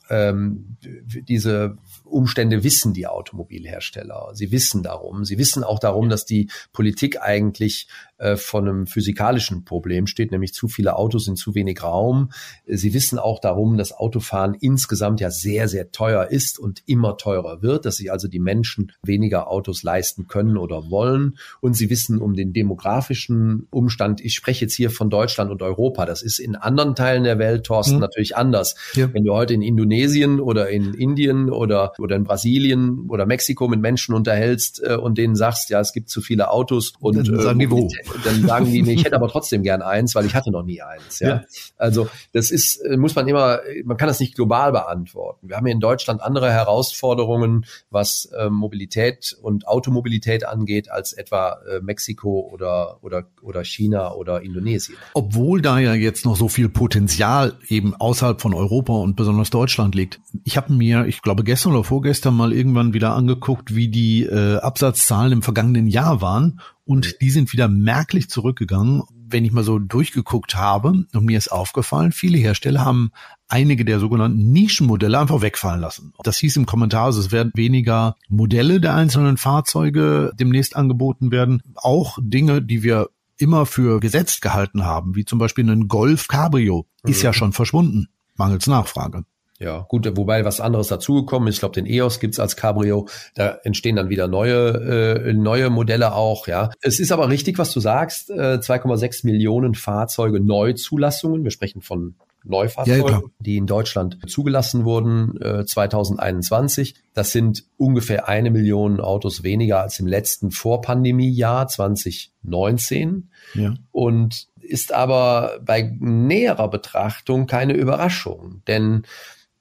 ähm, diese Umstände wissen die Automobilhersteller. Sie wissen darum. Sie wissen auch darum, dass die Politik eigentlich äh, von einem physikalischen Problem steht, nämlich zu viele Autos in zu wenig Raum. Sie wissen auch darum, dass Autofahren insgesamt ja sehr, sehr teuer ist und immer teurer wird, dass sich also die Menschen weniger Autos leisten können oder wollen. Und sie wissen um den demografischen Umstand. Ich spreche jetzt hier von Deutschland und Europa. Das ist in anderen Teilen der Welt, Thorsten, hm. natürlich anders. Ja. Wenn du heute in Indonesien oder in Indien oder, oder in Brasilien oder Mexiko mit Menschen unterhältst äh, und denen sagst, ja, es gibt zu viele Autos und dann sagen die wo dann sagen die, nee, ich *laughs* hätte aber trotzdem gern eins, weil ich hatte noch nie eins. Ja? ja. Also das ist, äh, muss man immer, man kann das nicht global beantworten. Wir haben hier in Deutschland andere Herausforderungen, was äh, Mobilität und Automobilität angeht, als etwa äh, Mexiko oder, oder, oder China oder Indonesien. Obwohl da ja jetzt noch so viel Potenzial eben außerhalb von Europa und besonders Deutschland liegt. Ich habe mir, ich glaube gestern oder vorgestern mal irgendwann wieder angeguckt, wie die äh, Absatzzahlen im vergangenen Jahr waren und die sind wieder merklich zurückgegangen. Wenn ich mal so durchgeguckt habe und mir ist aufgefallen, viele Hersteller haben einige der sogenannten Nischenmodelle einfach wegfallen lassen. Das hieß im Kommentar, also es werden weniger Modelle der einzelnen Fahrzeuge demnächst angeboten werden. Auch Dinge, die wir immer für gesetzt gehalten haben, wie zum Beispiel ein Golf Cabrio, ist ja mhm. schon verschwunden, mangels Nachfrage. Ja, gut, wobei was anderes dazugekommen ist. Ich glaube, den EOS gibt's als Cabrio. Da entstehen dann wieder neue, äh, neue Modelle auch. Ja, es ist aber richtig, was du sagst. Äh, 2,6 Millionen Fahrzeuge Neuzulassungen. Wir sprechen von Neufahrzeugen, ja, die in Deutschland zugelassen wurden äh, 2021. Das sind ungefähr eine Million Autos weniger als im letzten Vorpandemiejahr 2019. Ja. Und ist aber bei näherer Betrachtung keine Überraschung, denn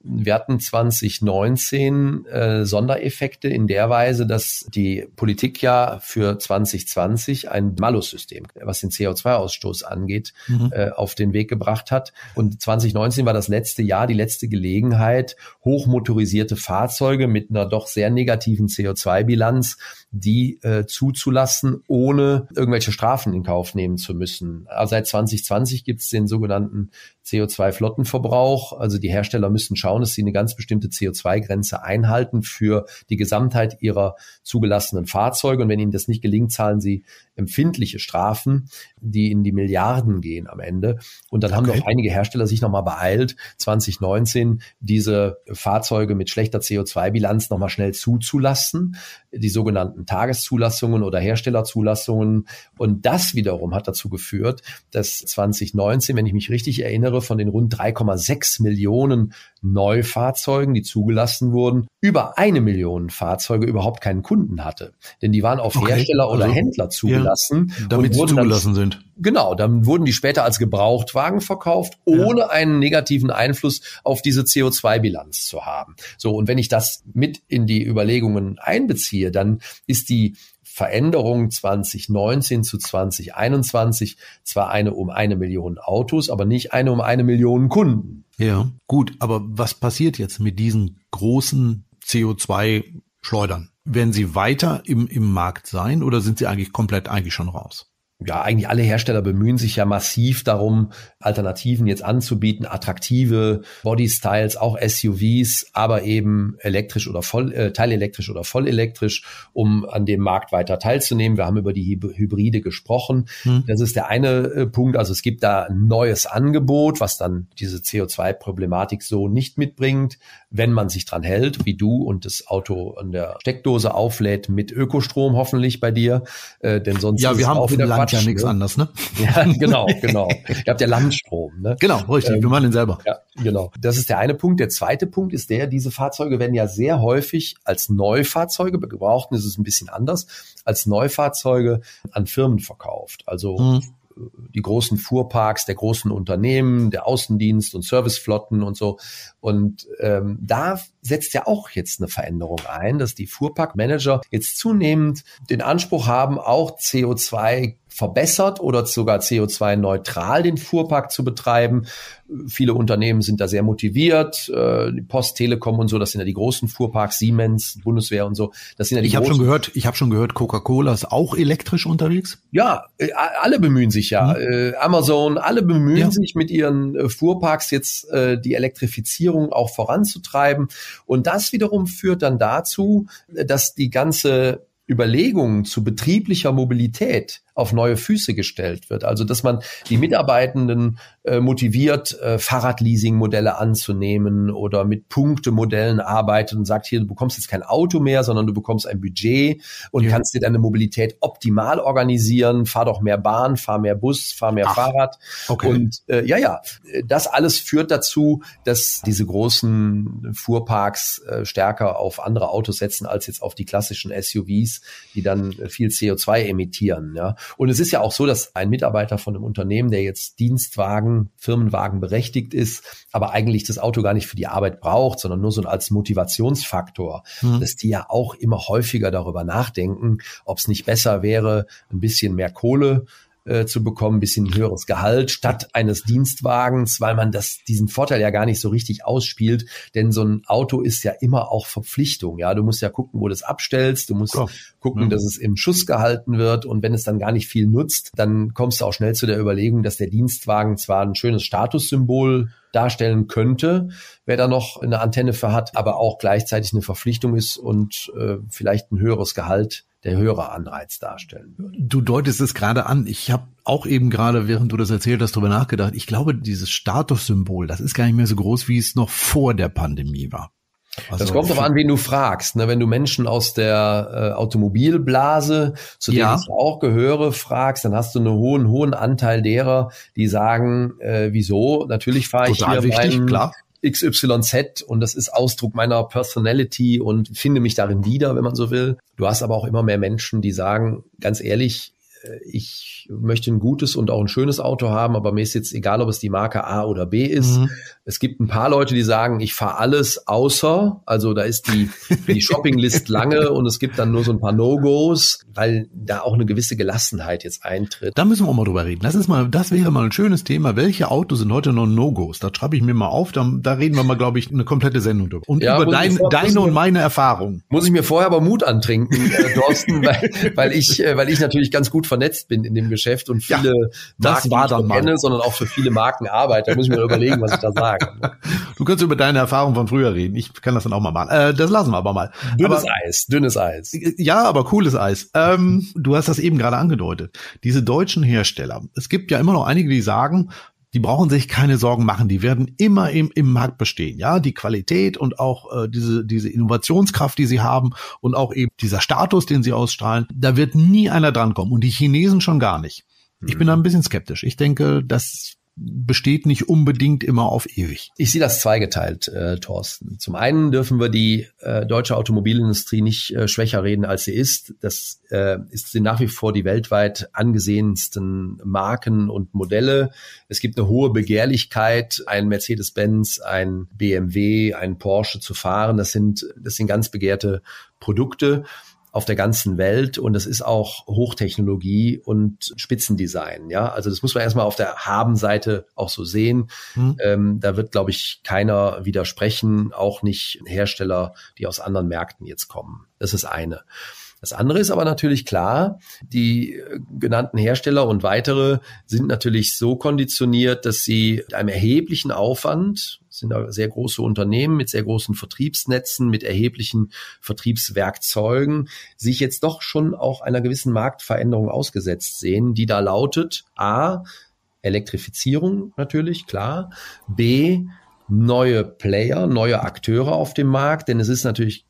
wir hatten 2019 äh, Sondereffekte in der Weise, dass die Politik ja für 2020 ein Malus-System, was den CO2-Ausstoß angeht, mhm. äh, auf den Weg gebracht hat. Und 2019 war das letzte Jahr, die letzte Gelegenheit, hochmotorisierte Fahrzeuge mit einer doch sehr negativen CO2-Bilanz die äh, zuzulassen, ohne irgendwelche Strafen in Kauf nehmen zu müssen. Also seit 2020 gibt es den sogenannten CO2-Flottenverbrauch. Also die Hersteller müssen schauen, dass sie eine ganz bestimmte CO2-Grenze einhalten für die Gesamtheit ihrer zugelassenen Fahrzeuge. Und wenn ihnen das nicht gelingt, zahlen sie empfindliche Strafen, die in die Milliarden gehen am Ende. Und dann okay. haben noch einige Hersteller sich nochmal beeilt, 2019 diese Fahrzeuge mit schlechter CO2-Bilanz nochmal schnell zuzulassen, die sogenannten Tageszulassungen oder Herstellerzulassungen. Und das wiederum hat dazu geführt, dass 2019, wenn ich mich richtig erinnere, von den rund 3,6 Millionen Neufahrzeugen, die zugelassen wurden, über eine Million Fahrzeuge überhaupt keinen Kunden hatte. Denn die waren auf okay. Hersteller oder also, Händler zugelassen. Ja, damit sie zugelassen dann, sind. Genau, dann wurden die später als Gebrauchtwagen verkauft, ohne ja. einen negativen Einfluss auf diese CO2-Bilanz zu haben. So, und wenn ich das mit in die Überlegungen einbeziehe, dann ist die Veränderung 2019 zu 2021 zwar eine um eine Million Autos, aber nicht eine um eine Million Kunden. Ja, gut, aber was passiert jetzt mit diesen großen CO2-Schleudern? Werden sie weiter im, im Markt sein oder sind sie eigentlich komplett eigentlich schon raus? Ja, eigentlich alle Hersteller bemühen sich ja massiv darum, Alternativen jetzt anzubieten, attraktive Bodystyles, auch SUVs, aber eben elektrisch oder voll, äh, teilelektrisch oder vollelektrisch, um an dem Markt weiter teilzunehmen. Wir haben über die Hybride gesprochen. Hm. Das ist der eine äh, Punkt. Also es gibt da ein neues Angebot, was dann diese CO2-Problematik so nicht mitbringt, wenn man sich dran hält, wie du und das Auto an der Steckdose auflädt mit Ökostrom hoffentlich bei dir, äh, denn sonst ja, wir haben auf dem Land ja nichts ne? anderes, ne? *laughs* Ja, genau, genau. Ihr habt ja Landstrom, ne? Genau, richtig. Ähm, wir machen den selber. Ja, genau. Das ist der eine Punkt. Der zweite Punkt ist der, diese Fahrzeuge werden ja sehr häufig als Neufahrzeuge, bei Gebrauchten ist es ein bisschen anders, als Neufahrzeuge an Firmen verkauft. Also hm die großen Fuhrparks der großen Unternehmen, der Außendienst und Serviceflotten und so. Und ähm, da setzt ja auch jetzt eine Veränderung ein, dass die Fuhrparkmanager jetzt zunehmend den Anspruch haben, auch CO2 verbessert oder sogar CO2-neutral den Fuhrpark zu betreiben. Viele Unternehmen sind da sehr motiviert. Äh, die Post, Telekom und so, das sind ja die großen Fuhrparks, Siemens, Bundeswehr und so. Das sind ja die ich habe schon gehört, ich habe schon gehört, Coca-Cola ist auch elektrisch unterwegs. Ja, äh, alle bemühen sich ja. Mhm. Amazon, alle bemühen ja. sich mit ihren Fuhrparks jetzt die Elektrifizierung auch voranzutreiben. Und das wiederum führt dann dazu, dass die ganze Überlegungen zu betrieblicher Mobilität auf neue Füße gestellt wird. Also dass man die Mitarbeitenden äh, motiviert, äh, Fahrradleasing-Modelle anzunehmen oder mit Punktemodellen arbeitet und sagt, hier, du bekommst jetzt kein Auto mehr, sondern du bekommst ein Budget und ja. kannst dir deine Mobilität optimal organisieren. Fahr doch mehr Bahn, fahr mehr Bus, fahr mehr Ach, Fahrrad. Okay. Und äh, ja, ja, das alles führt dazu, dass diese großen Fuhrparks äh, stärker auf andere Autos setzen als jetzt auf die klassischen SUVs, die dann viel CO2 emittieren. Ja. Und es ist ja auch so, dass ein Mitarbeiter von einem Unternehmen, der jetzt Dienstwagen, Firmenwagen berechtigt ist, aber eigentlich das Auto gar nicht für die Arbeit braucht, sondern nur so als Motivationsfaktor, mhm. dass die ja auch immer häufiger darüber nachdenken, ob es nicht besser wäre, ein bisschen mehr Kohle äh, zu bekommen, ein bisschen höheres Gehalt statt eines Dienstwagens, weil man das, diesen Vorteil ja gar nicht so richtig ausspielt. Denn so ein Auto ist ja immer auch Verpflichtung. Ja, du musst ja gucken, wo du es abstellst. Du musst oh. gucken, mhm. dass es im Schuss gehalten wird. Und wenn es dann gar nicht viel nutzt, dann kommst du auch schnell zu der Überlegung, dass der Dienstwagen zwar ein schönes Statussymbol darstellen könnte, wer da noch eine Antenne für hat, aber auch gleichzeitig eine Verpflichtung ist und äh, vielleicht ein höheres Gehalt der höhere Anreiz darstellen würde. Du deutest es gerade an. Ich habe auch eben gerade, während du das erzählt hast, darüber nachgedacht. Ich glaube, dieses Statussymbol, das ist gar nicht mehr so groß, wie es noch vor der Pandemie war. Also das kommt aber an, wen du fragst. Ne? Wenn du Menschen aus der äh, Automobilblase, zu denen ja. ich auch gehöre, fragst, dann hast du einen hohen, hohen Anteil derer, die sagen, äh, wieso? Natürlich fahre ich hier wichtig, meinen, klar. XYZ und das ist Ausdruck meiner Personality und finde mich darin wieder, wenn man so will. Du hast aber auch immer mehr Menschen, die sagen, ganz ehrlich, ich möchte ein gutes und auch ein schönes Auto haben, aber mir ist jetzt egal, ob es die Marke A oder B ist. Mhm. Es gibt ein paar Leute, die sagen, ich fahre alles außer, also da ist die, die Shoppinglist *laughs* lange und es gibt dann nur so ein paar No-Gos, weil da auch eine gewisse Gelassenheit jetzt eintritt. Da müssen wir auch mal drüber reden. Das ist mal, das wäre mal ein schönes Thema. Welche Autos sind heute noch No-Gos? Da schreibe ich mir mal auf, da, da reden wir mal, glaube ich, eine komplette Sendung drüber. Und ja, über dein, vor, deine und meine Erfahrung. Muss ich mir vorher aber Mut antrinken, äh, Thorsten, *laughs* weil, weil ich, äh, weil ich natürlich ganz gut vernetzt bin in dem Geschäft und viele ja, Marken war dann nicht kenne, sondern auch für viele Marken arbeite. Da muss ich mir überlegen, was ich da sage. Du kannst über deine Erfahrungen von früher reden. Ich kann das dann auch mal machen. Äh, das lassen wir aber mal. Dünnes aber, Eis, dünnes Eis. Ja, aber cooles Eis. Ähm, du hast das eben gerade angedeutet. Diese deutschen Hersteller. Es gibt ja immer noch einige, die sagen, die brauchen sich keine Sorgen machen. Die werden immer im, im Markt bestehen. Ja, die Qualität und auch äh, diese, diese Innovationskraft, die sie haben und auch eben dieser Status, den sie ausstrahlen, da wird nie einer drankommen. Und die Chinesen schon gar nicht. Ich bin da ein bisschen skeptisch. Ich denke, das besteht nicht unbedingt immer auf ewig. Ich sehe das zweigeteilt, äh, Thorsten. Zum einen dürfen wir die äh, deutsche Automobilindustrie nicht äh, schwächer reden, als sie ist. Das äh, ist, sind nach wie vor die weltweit angesehensten Marken und Modelle. Es gibt eine hohe Begehrlichkeit, ein Mercedes-Benz, ein BMW, ein Porsche zu fahren. Das sind, das sind ganz begehrte Produkte auf der ganzen Welt und das ist auch Hochtechnologie und Spitzendesign. Ja, also das muss man erstmal auf der Haben-Seite auch so sehen. Mhm. Ähm, da wird, glaube ich, keiner widersprechen, auch nicht Hersteller, die aus anderen Märkten jetzt kommen. Das ist eine. Das andere ist aber natürlich klar, die äh, genannten Hersteller und weitere sind natürlich so konditioniert, dass sie mit einem erheblichen Aufwand, sind da sehr große Unternehmen mit sehr großen Vertriebsnetzen, mit erheblichen Vertriebswerkzeugen, sich jetzt doch schon auch einer gewissen Marktveränderung ausgesetzt sehen, die da lautet, a, Elektrifizierung natürlich, klar, b, neue Player, neue Akteure auf dem Markt, denn es ist natürlich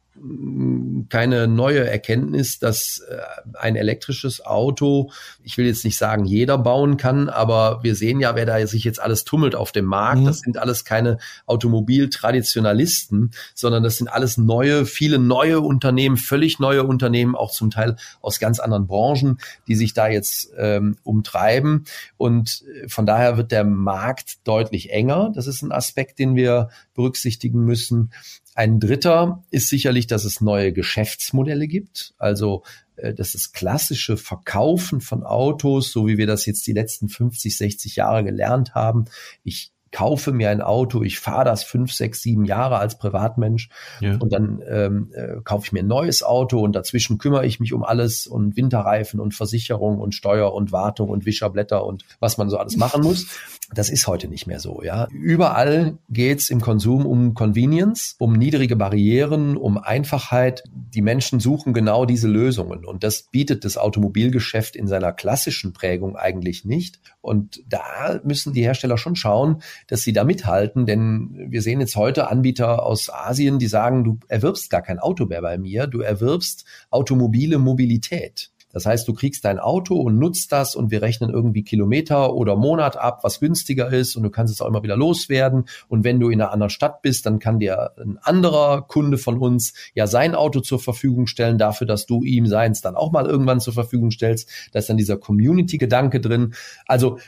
keine neue Erkenntnis, dass äh, ein elektrisches Auto, ich will jetzt nicht sagen, jeder bauen kann, aber wir sehen ja, wer da sich jetzt alles tummelt auf dem Markt. Mhm. Das sind alles keine Automobiltraditionalisten, sondern das sind alles neue, viele neue Unternehmen, völlig neue Unternehmen, auch zum Teil aus ganz anderen Branchen, die sich da jetzt ähm, umtreiben. Und äh, von daher wird der Markt deutlich enger. Das ist ein Aspekt, den wir berücksichtigen müssen. Ein dritter ist sicherlich, dass es neue Geschäftsmodelle gibt. Also äh, das klassische Verkaufen von Autos, so wie wir das jetzt die letzten 50, 60 Jahre gelernt haben. Ich kaufe mir ein Auto, ich fahre das fünf, sechs, sieben Jahre als Privatmensch ja. und dann ähm, äh, kaufe ich mir ein neues Auto und dazwischen kümmere ich mich um alles und Winterreifen und Versicherung und Steuer und Wartung und Wischerblätter und was man so alles machen muss. Das ist heute nicht mehr so. Ja, überall geht's im Konsum um Convenience, um niedrige Barrieren, um Einfachheit. Die Menschen suchen genau diese Lösungen und das bietet das Automobilgeschäft in seiner klassischen Prägung eigentlich nicht. Und da müssen die Hersteller schon schauen, dass sie da mithalten, denn wir sehen jetzt heute Anbieter aus Asien, die sagen, du erwirbst gar kein Auto mehr bei mir, du erwirbst automobile Mobilität. Das heißt, du kriegst dein Auto und nutzt das und wir rechnen irgendwie Kilometer oder Monat ab, was günstiger ist und du kannst es auch immer wieder loswerden. Und wenn du in einer anderen Stadt bist, dann kann dir ein anderer Kunde von uns ja sein Auto zur Verfügung stellen, dafür, dass du ihm seins dann auch mal irgendwann zur Verfügung stellst. Da ist dann dieser Community-Gedanke drin. Also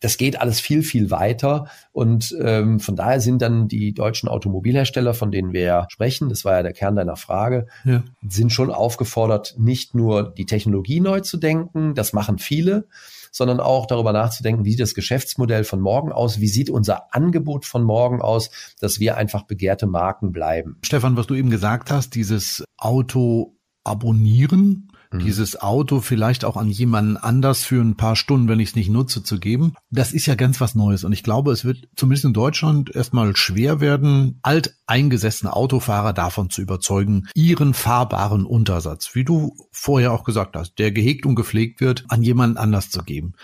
das geht alles viel, viel weiter. Und ähm, von daher sind dann die deutschen Automobilhersteller, von denen wir ja sprechen, das war ja der Kern deiner Frage, ja. sind schon aufgefordert, nicht nur die Technologie neu zu denken, das machen viele, sondern auch darüber nachzudenken, wie sieht das Geschäftsmodell von morgen aus, wie sieht unser Angebot von morgen aus, dass wir einfach begehrte Marken bleiben. Stefan, was du eben gesagt hast, dieses Auto abonnieren, Mhm. dieses Auto vielleicht auch an jemanden anders für ein paar Stunden, wenn ich es nicht nutze, zu geben. Das ist ja ganz was Neues. Und ich glaube, es wird zumindest in Deutschland erstmal schwer werden, alteingesessene Autofahrer davon zu überzeugen, ihren fahrbaren Untersatz, wie du vorher auch gesagt hast, der gehegt und gepflegt wird, an jemanden anders zu geben.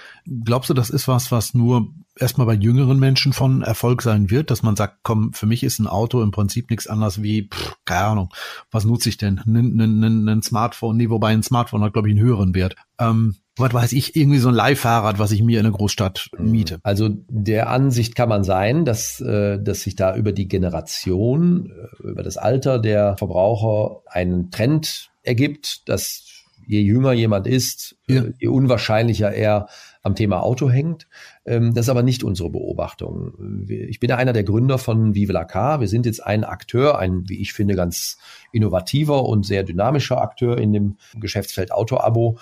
Glaubst du, das ist was, was nur erstmal bei jüngeren Menschen von Erfolg sein wird, dass man sagt, komm, für mich ist ein Auto im Prinzip nichts anderes wie, pff, keine Ahnung, was nutze ich denn? Ein, Smartphone, nee, wobei ein Smartphone hat, glaube ich, einen höheren Wert. Ähm, was weiß ich, irgendwie so ein Leihfahrrad, was ich mir in der Großstadt miete. Also der Ansicht kann man sein, dass, äh, dass sich da über die Generation, äh, über das Alter der Verbraucher einen Trend ergibt, dass je jünger jemand ist, ja. je unwahrscheinlicher er am Thema Auto hängt. Ähm, das ist aber nicht unsere Beobachtung. Ich bin ja einer der Gründer von Vive la Car. Wir sind jetzt ein Akteur, ein, wie ich finde, ganz innovativer und sehr dynamischer Akteur in dem Geschäftsfeld Auto-Abo.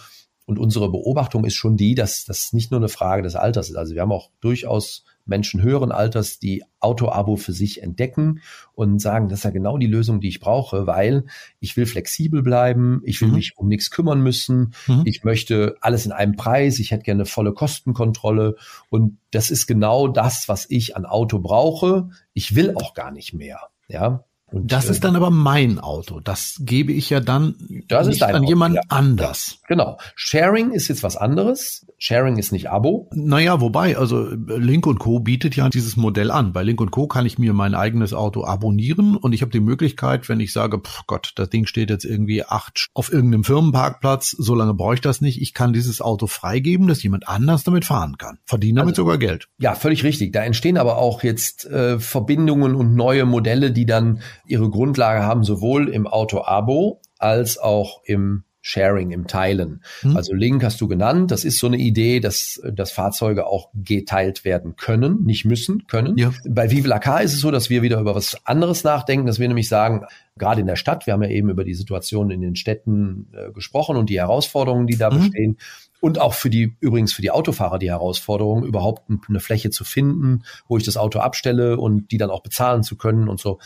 Und unsere Beobachtung ist schon die, dass das nicht nur eine Frage des Alters ist. Also wir haben auch durchaus Menschen höheren Alters, die Auto-Abo für sich entdecken und sagen, das ist ja genau die Lösung, die ich brauche, weil ich will flexibel bleiben, ich will mhm. mich um nichts kümmern müssen, mhm. ich möchte alles in einem Preis, ich hätte gerne volle Kostenkontrolle und das ist genau das, was ich an Auto brauche. Ich will auch gar nicht mehr. Ja, und das äh, ist dann aber mein Auto. Das gebe ich ja dann das nicht an Auto, jemand ja. anders. Genau. Sharing ist jetzt was anderes. Sharing ist nicht Abo. Naja, wobei, also Link Co. bietet ja dieses Modell an. Bei Link Co. kann ich mir mein eigenes Auto abonnieren und ich habe die Möglichkeit, wenn ich sage, pff Gott, das Ding steht jetzt irgendwie acht auf irgendeinem Firmenparkplatz, so lange brauche ich das nicht. Ich kann dieses Auto freigeben, dass jemand anders damit fahren kann. Verdiene damit also, sogar Geld. Ja, völlig richtig. Da entstehen aber auch jetzt äh, Verbindungen und neue Modelle, die dann ihre Grundlage haben, sowohl im Auto-Abo als auch im Sharing, im Teilen. Hm. Also Link hast du genannt. Das ist so eine Idee, dass, dass Fahrzeuge auch geteilt werden können, nicht müssen, können. Ja. Bei Vive la Car ist es so, dass wir wieder über was anderes nachdenken, dass wir nämlich sagen, gerade in der Stadt, wir haben ja eben über die Situation in den Städten äh, gesprochen und die Herausforderungen, die da mhm. bestehen. Und auch für die, übrigens für die Autofahrer die Herausforderung, überhaupt eine Fläche zu finden, wo ich das Auto abstelle und die dann auch bezahlen zu können und so.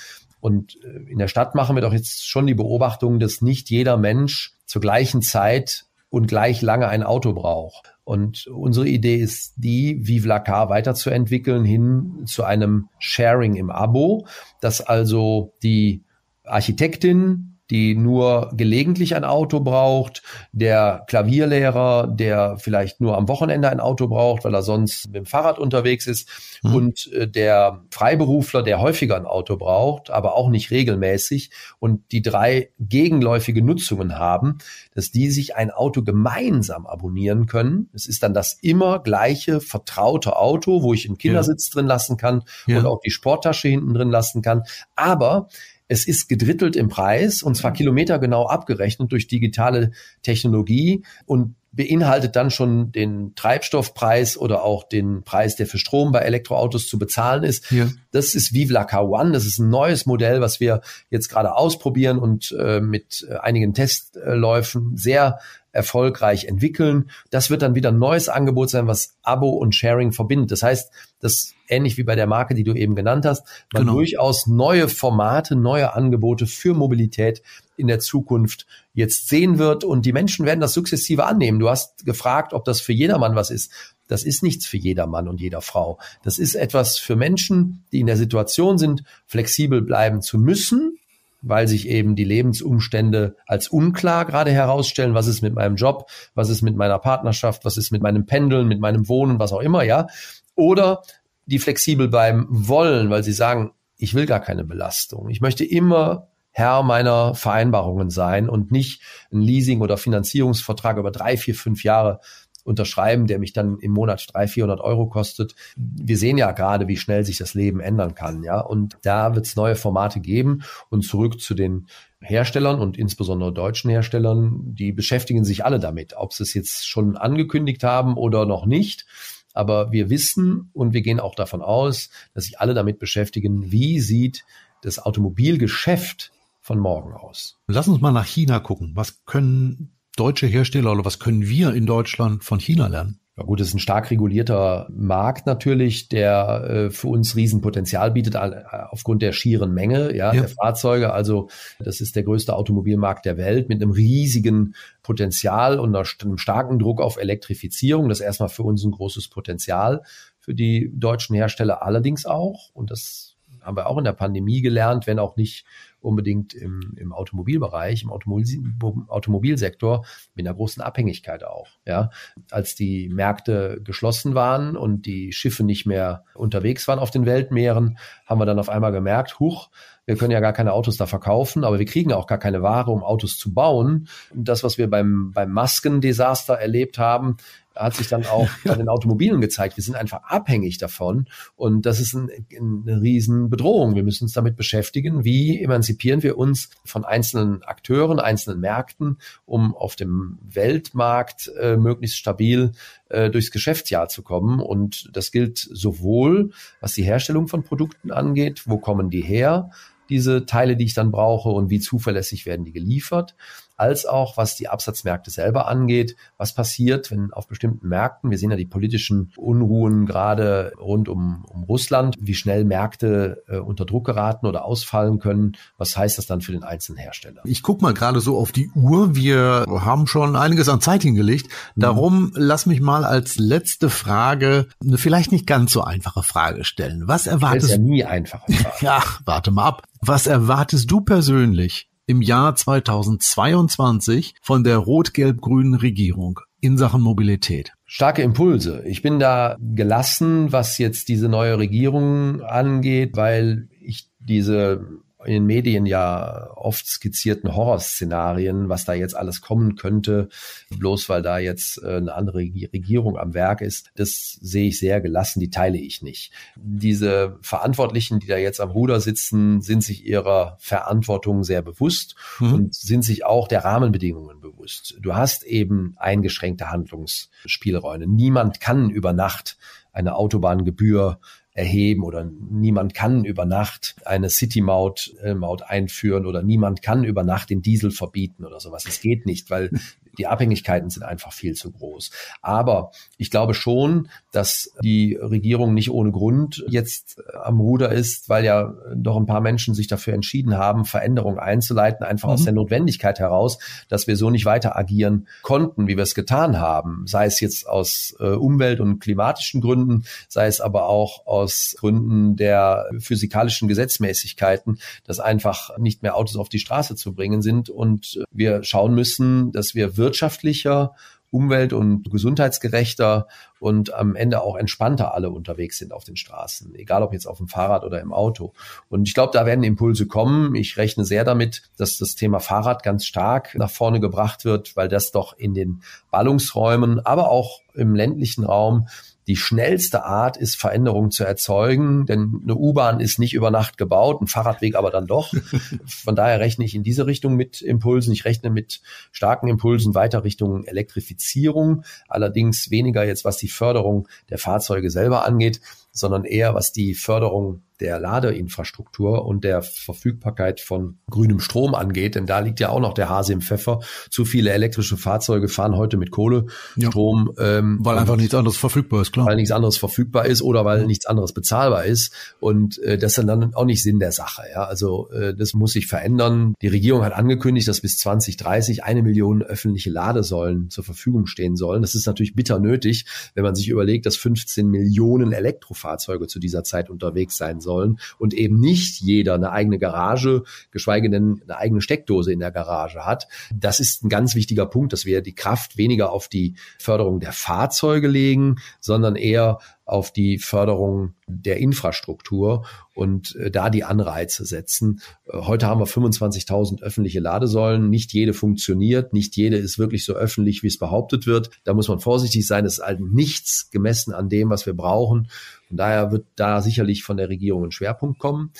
Und äh, in der Stadt machen wir doch jetzt schon die Beobachtung, dass nicht jeder Mensch zur gleichen Zeit und gleich lange ein Auto braucht. Und unsere Idee ist die, Vive la Car weiterzuentwickeln hin zu einem Sharing im Abo, dass also die Architektin die nur gelegentlich ein Auto braucht, der Klavierlehrer, der vielleicht nur am Wochenende ein Auto braucht, weil er sonst mit dem Fahrrad unterwegs ist, mhm. und äh, der Freiberufler, der häufiger ein Auto braucht, aber auch nicht regelmäßig und die drei gegenläufige Nutzungen haben, dass die sich ein Auto gemeinsam abonnieren können. Es ist dann das immer gleiche vertraute Auto, wo ich einen Kindersitz ja. drin lassen kann ja. und auch die Sporttasche hinten drin lassen kann. Aber es ist gedrittelt im Preis und zwar kilometergenau abgerechnet durch digitale Technologie und beinhaltet dann schon den Treibstoffpreis oder auch den Preis, der für Strom bei Elektroautos zu bezahlen ist. Ja. Das ist Vive la Car One. Das ist ein neues Modell, was wir jetzt gerade ausprobieren und äh, mit äh, einigen Testläufen sehr erfolgreich entwickeln. Das wird dann wieder ein neues Angebot sein, was Abo und Sharing verbindet. Das heißt, das ähnlich wie bei der Marke, die du eben genannt hast, man genau. durchaus neue Formate, neue Angebote für Mobilität in der Zukunft jetzt sehen wird und die Menschen werden das sukzessive annehmen. Du hast gefragt, ob das für jedermann was ist. Das ist nichts für jeder Mann und jeder Frau. Das ist etwas für Menschen, die in der Situation sind, flexibel bleiben zu müssen, weil sich eben die Lebensumstände als unklar gerade herausstellen. Was ist mit meinem Job? Was ist mit meiner Partnerschaft? Was ist mit meinem Pendeln, mit meinem Wohnen, was auch immer, ja? Oder die flexibel bleiben wollen, weil sie sagen, ich will gar keine Belastung. Ich möchte immer Herr meiner Vereinbarungen sein und nicht ein Leasing- oder Finanzierungsvertrag über drei, vier, fünf Jahre unterschreiben, der mich dann im Monat 300, 400 Euro kostet. Wir sehen ja gerade, wie schnell sich das Leben ändern kann, ja. Und da wird es neue Formate geben. Und zurück zu den Herstellern und insbesondere deutschen Herstellern, die beschäftigen sich alle damit, ob sie es jetzt schon angekündigt haben oder noch nicht. Aber wir wissen und wir gehen auch davon aus, dass sich alle damit beschäftigen, wie sieht das Automobilgeschäft von morgen aus. Lass uns mal nach China gucken. Was können deutsche Hersteller oder was können wir in Deutschland von China lernen? Ja gut, es ist ein stark regulierter Markt natürlich, der äh, für uns Riesenpotenzial bietet äh, aufgrund der schieren Menge ja, ja, der Fahrzeuge. Also das ist der größte Automobilmarkt der Welt mit einem riesigen Potenzial und einem starken Druck auf Elektrifizierung. Das ist erstmal für uns ein großes Potenzial für die deutschen Hersteller allerdings auch. Und das haben wir auch in der Pandemie gelernt, wenn auch nicht unbedingt im, im Automobilbereich, im Automobil, Automobilsektor mit einer großen Abhängigkeit auch. Ja, als die Märkte geschlossen waren und die Schiffe nicht mehr unterwegs waren auf den Weltmeeren, haben wir dann auf einmal gemerkt, huch, wir können ja gar keine Autos da verkaufen, aber wir kriegen auch gar keine Ware, um Autos zu bauen. Das, was wir beim, beim Maskendesaster erlebt haben, hat sich dann auch *laughs* bei den Automobilen gezeigt. Wir sind einfach abhängig davon und das ist ein, eine Riesenbedrohung. Wir müssen uns damit beschäftigen, wie emanzipieren wir uns von einzelnen Akteuren, einzelnen Märkten, um auf dem Weltmarkt äh, möglichst stabil äh, durchs Geschäftsjahr zu kommen. Und das gilt sowohl, was die Herstellung von Produkten angeht, wo kommen die her, diese Teile, die ich dann brauche und wie zuverlässig werden die geliefert, als auch was die Absatzmärkte selber angeht. Was passiert, wenn auf bestimmten Märkten, wir sehen ja die politischen Unruhen gerade rund um, um Russland, wie schnell Märkte äh, unter Druck geraten oder ausfallen können. Was heißt das dann für den einzelnen Hersteller? Ich guck mal gerade so auf die Uhr. Wir haben schon einiges an Zeit hingelegt. Mhm. Darum mhm. lass mich mal als letzte Frage eine vielleicht nicht ganz so einfache Frage stellen. Was erwartest du? Das ist ja nie einfach. *laughs* ja, warte mal ab. Was erwartest du persönlich im Jahr 2022 von der rot-gelb-grünen Regierung in Sachen Mobilität? Starke Impulse. Ich bin da gelassen, was jetzt diese neue Regierung angeht, weil ich diese in den Medien ja oft skizzierten Horrorszenarien, was da jetzt alles kommen könnte, bloß weil da jetzt äh, eine andere Regierung am Werk ist, das sehe ich sehr gelassen, die teile ich nicht. Diese Verantwortlichen, die da jetzt am Ruder sitzen, sind sich ihrer Verantwortung sehr bewusst mhm. und sind sich auch der Rahmenbedingungen bewusst. Du hast eben eingeschränkte Handlungsspielräume. Niemand kann über Nacht eine Autobahngebühr erheben oder niemand kann über Nacht eine City-Maut äh, Maut einführen oder niemand kann über Nacht den Diesel verbieten oder sowas. Es geht nicht, weil die Abhängigkeiten sind einfach viel zu groß. Aber ich glaube schon, dass die Regierung nicht ohne Grund jetzt am Ruder ist, weil ja doch ein paar Menschen sich dafür entschieden haben, Veränderungen einzuleiten, einfach mhm. aus der Notwendigkeit heraus, dass wir so nicht weiter agieren konnten, wie wir es getan haben. Sei es jetzt aus äh, Umwelt- und klimatischen Gründen, sei es aber auch aus Gründen der physikalischen Gesetzmäßigkeiten, dass einfach nicht mehr Autos auf die Straße zu bringen sind. Und wir schauen müssen, dass wir wirtschaftlicher, umwelt- und gesundheitsgerechter und am Ende auch entspannter alle unterwegs sind auf den Straßen, egal ob jetzt auf dem Fahrrad oder im Auto. Und ich glaube, da werden Impulse kommen. Ich rechne sehr damit, dass das Thema Fahrrad ganz stark nach vorne gebracht wird, weil das doch in den Ballungsräumen, aber auch im ländlichen Raum die schnellste Art ist, Veränderungen zu erzeugen, denn eine U-Bahn ist nicht über Nacht gebaut, ein Fahrradweg aber dann doch. *laughs* Von daher rechne ich in diese Richtung mit Impulsen. Ich rechne mit starken Impulsen weiter Richtung Elektrifizierung, allerdings weniger jetzt, was die Förderung der Fahrzeuge selber angeht, sondern eher was die Förderung der Ladeinfrastruktur und der Verfügbarkeit von grünem Strom angeht, denn da liegt ja auch noch der Hase im Pfeffer. Zu viele elektrische Fahrzeuge fahren heute mit Kohlestrom. Ja, ähm, weil einfach nichts anderes verfügbar ist, klar. Weil nichts anderes verfügbar ist oder weil ja. nichts anderes bezahlbar ist. Und äh, das ist dann auch nicht Sinn der Sache. Ja, Also äh, das muss sich verändern. Die Regierung hat angekündigt, dass bis 2030 eine Million öffentliche Ladesäulen zur Verfügung stehen sollen. Das ist natürlich bitter nötig, wenn man sich überlegt, dass 15 Millionen Elektrofahrzeuge zu dieser Zeit unterwegs sein sollen und eben nicht jeder eine eigene Garage, geschweige denn eine eigene Steckdose in der Garage hat. Das ist ein ganz wichtiger Punkt, dass wir die Kraft weniger auf die Förderung der Fahrzeuge legen, sondern eher auf die Förderung der Infrastruktur und äh, da die Anreize setzen. Äh, heute haben wir 25.000 öffentliche Ladesäulen. Nicht jede funktioniert, nicht jede ist wirklich so öffentlich, wie es behauptet wird. Da muss man vorsichtig sein. Es ist halt nichts gemessen an dem, was wir brauchen. Von daher wird da sicherlich von der Regierung ein Schwerpunkt kommen.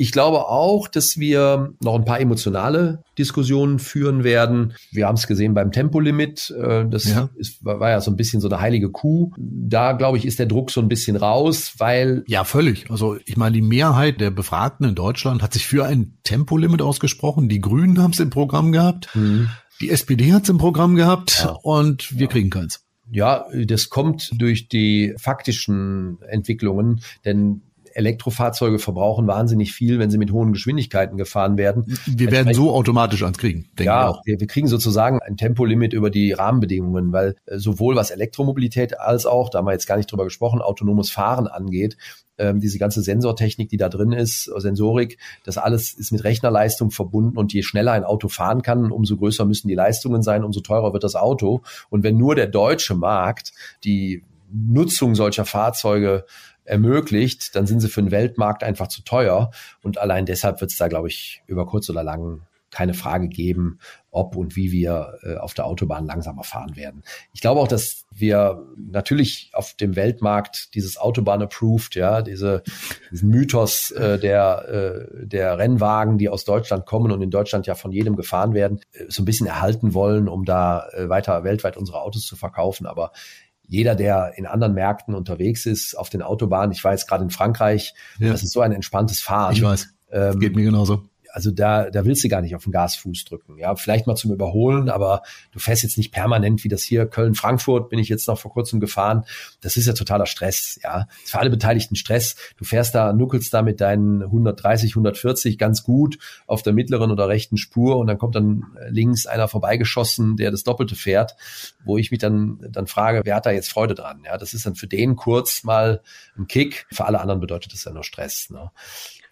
Ich glaube auch, dass wir noch ein paar emotionale Diskussionen führen werden. Wir haben es gesehen beim Tempolimit. Äh, das ja. Ist, war ja so ein bisschen so eine heilige Kuh. Da, glaube ich, ist der Druck so ein bisschen raus, weil. Ja, völlig. Also ich meine, die Mehrheit der Befragten in Deutschland hat sich für ein Tempolimit ausgesprochen. Die Grünen haben es im Programm gehabt. Mhm. Die SPD hat es im Programm gehabt ja. und wir ja. kriegen keins. Ja, das kommt durch die faktischen Entwicklungen, denn Elektrofahrzeuge verbrauchen wahnsinnig viel, wenn sie mit hohen Geschwindigkeiten gefahren werden. Wir werden so automatisch ans kriegen, denke ja, ich auch. Wir, wir kriegen sozusagen ein Tempolimit über die Rahmenbedingungen, weil äh, sowohl was Elektromobilität als auch, da haben wir jetzt gar nicht drüber gesprochen, autonomes Fahren angeht, ähm, diese ganze Sensortechnik, die da drin ist, Sensorik, das alles ist mit Rechnerleistung verbunden und je schneller ein Auto fahren kann, umso größer müssen die Leistungen sein, umso teurer wird das Auto. Und wenn nur der deutsche Markt die Nutzung solcher Fahrzeuge ermöglicht, dann sind sie für den Weltmarkt einfach zu teuer. Und allein deshalb wird es da, glaube ich, über kurz oder lang keine Frage geben, ob und wie wir äh, auf der Autobahn langsamer fahren werden. Ich glaube auch, dass wir natürlich auf dem Weltmarkt dieses Autobahn-approved, ja, diese, diesen Mythos äh, der, äh, der Rennwagen, die aus Deutschland kommen und in Deutschland ja von jedem gefahren werden, äh, so ein bisschen erhalten wollen, um da äh, weiter weltweit unsere Autos zu verkaufen. Aber jeder, der in anderen Märkten unterwegs ist, auf den Autobahnen, ich war jetzt gerade in Frankreich, ja. das ist so ein entspanntes Fahren. Ich weiß. Ähm, Geht mir genauso also da, da willst du gar nicht auf den Gasfuß drücken. Ja, vielleicht mal zum Überholen, aber du fährst jetzt nicht permanent wie das hier Köln-Frankfurt bin ich jetzt noch vor kurzem gefahren. Das ist ja totaler Stress. Ja, das ist für alle Beteiligten Stress. Du fährst da, nuckelst da mit deinen 130, 140 ganz gut auf der mittleren oder rechten Spur und dann kommt dann links einer vorbeigeschossen, der das Doppelte fährt, wo ich mich dann, dann frage, wer hat da jetzt Freude dran? Ja, das ist dann für den kurz mal ein Kick. Für alle anderen bedeutet das ja nur Stress. Ne?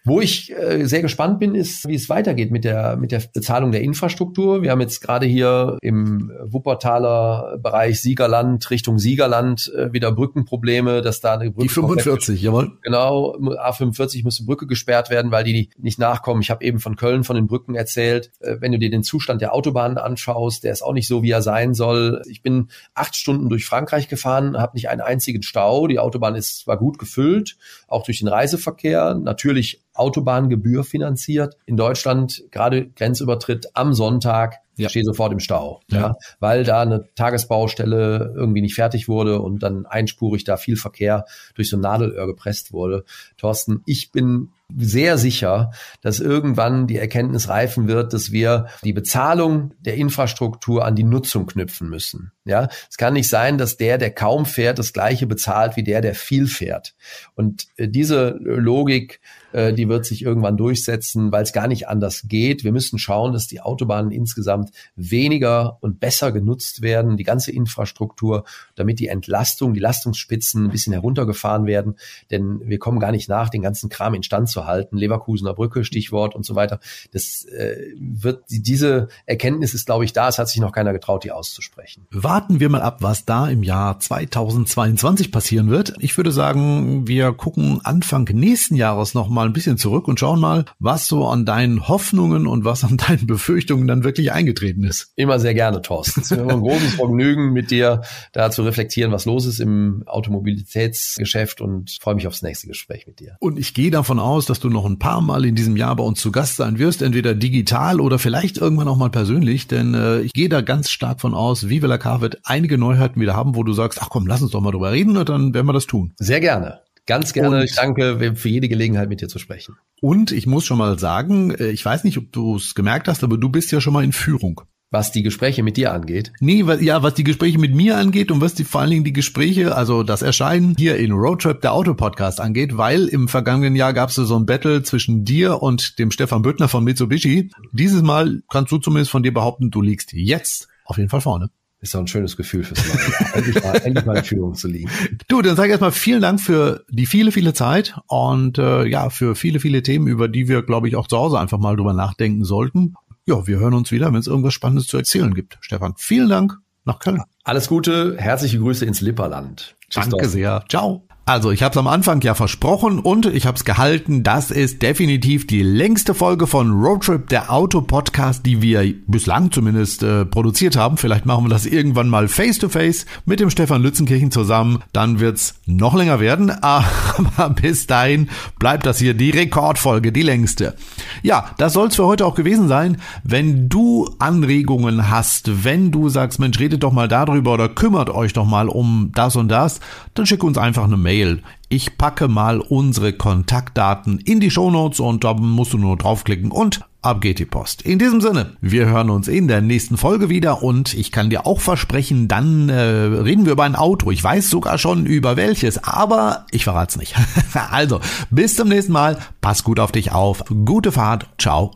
Wo ich äh, sehr gespannt bin, ist, wie es weitergeht mit der, mit der Bezahlung der Infrastruktur. Wir haben jetzt gerade hier im Wuppertaler Bereich Siegerland, Richtung Siegerland äh, wieder Brückenprobleme, dass da eine Brücke. Die 45, jawohl. Genau, A45 muss eine Brücke gesperrt werden, weil die nicht nachkommen. Ich habe eben von Köln, von den Brücken erzählt. Äh, wenn du dir den Zustand der Autobahnen anschaust, der ist auch nicht so, wie er sein soll. Ich bin acht Stunden durch Frankreich gefahren, habe nicht einen einzigen Stau. Die Autobahn ist, war gut gefüllt, auch durch den Reiseverkehr. Natürlich Autobahngebühr finanziert. In Deutschland gerade Grenzübertritt am Sonntag ja. stehe sofort im Stau, ja. ja. weil da eine Tagesbaustelle irgendwie nicht fertig wurde und dann einspurig da viel Verkehr durch so ein Nadelöhr gepresst wurde. Thorsten, ich bin sehr sicher, dass irgendwann die Erkenntnis reifen wird, dass wir die Bezahlung der Infrastruktur an die Nutzung knüpfen müssen. Ja, es kann nicht sein, dass der, der kaum fährt, das gleiche bezahlt wie der, der viel fährt. Und äh, diese Logik äh, die wird sich irgendwann durchsetzen, weil es gar nicht anders geht. Wir müssen schauen, dass die Autobahnen insgesamt weniger und besser genutzt werden, die ganze Infrastruktur, damit die Entlastung, die Lastungsspitzen ein bisschen heruntergefahren werden. Denn wir kommen gar nicht nach, den ganzen Kram instand zu halten. Leverkusener Brücke, Stichwort und so weiter. Das äh, wird, diese Erkenntnis ist, glaube ich, da. Es hat sich noch keiner getraut, die auszusprechen. Warten wir mal ab, was da im Jahr 2022 passieren wird. Ich würde sagen, wir gucken Anfang nächsten Jahres noch mal ein bisschen zurück und schauen mal, was so an deinen Hoffnungen und was an deinen Befürchtungen dann wirklich eingetreten ist. Immer sehr gerne, Thorsten. Es ist immer ein großes Vergnügen, mit dir da zu reflektieren, was los ist im Automobilitätsgeschäft und freue mich aufs nächste Gespräch mit dir. Und ich gehe davon aus, dass du noch ein paar Mal in diesem Jahr bei uns zu Gast sein wirst, entweder digital oder vielleicht irgendwann auch mal persönlich, denn äh, ich gehe da ganz stark von aus, Vive la Car wird einige Neuheiten wieder haben, wo du sagst, ach komm, lass uns doch mal drüber reden und dann werden wir das tun. Sehr gerne. Ganz gerne. Und ich danke für jede Gelegenheit, mit dir zu sprechen. Und ich muss schon mal sagen, äh, ich weiß nicht, ob du es gemerkt hast, aber du bist ja schon mal in Führung. Was die Gespräche mit dir angeht? Nee, was, ja, was die Gespräche mit mir angeht und was die vor allen Dingen die Gespräche, also das Erscheinen hier in Roadtrip, der Autopodcast angeht, weil im vergangenen Jahr gab es so ein Battle zwischen dir und dem Stefan Büttner von Mitsubishi. Dieses Mal kannst du zumindest von dir behaupten, du liegst jetzt auf jeden Fall vorne. Ist doch ein schönes Gefühl fürs Neue. endlich, mal, endlich mal in Führung zu liegen. *laughs* Du, dann sag ich erstmal vielen Dank für die viele, viele Zeit und äh, ja, für viele, viele Themen, über die wir, glaube ich, auch zu Hause einfach mal drüber nachdenken sollten. Ja, wir hören uns wieder, wenn es irgendwas Spannendes zu erzählen gibt. Stefan, vielen Dank nach Köln. Alles Gute, herzliche Grüße ins Lipperland. Tschüss Danke sehr. Ciao. Also, ich habe es am Anfang ja versprochen und ich habe es gehalten. Das ist definitiv die längste Folge von Roadtrip, der Auto-Podcast, die wir bislang zumindest äh, produziert haben. Vielleicht machen wir das irgendwann mal face-to-face -face mit dem Stefan Lützenkirchen zusammen. Dann wird's noch länger werden. *laughs* Aber bis dahin bleibt das hier die Rekordfolge, die längste. Ja, das soll's für heute auch gewesen sein. Wenn du Anregungen hast, wenn du sagst, Mensch, redet doch mal darüber oder kümmert euch doch mal um das und das, dann schick uns einfach eine Mail Mail. Ich packe mal unsere Kontaktdaten in die Shownotes und da musst du nur draufklicken und ab geht die Post. In diesem Sinne, wir hören uns in der nächsten Folge wieder und ich kann dir auch versprechen, dann äh, reden wir über ein Auto. Ich weiß sogar schon über welches, aber ich verrate es nicht. *laughs* also, bis zum nächsten Mal. Pass gut auf dich auf. Gute Fahrt. Ciao.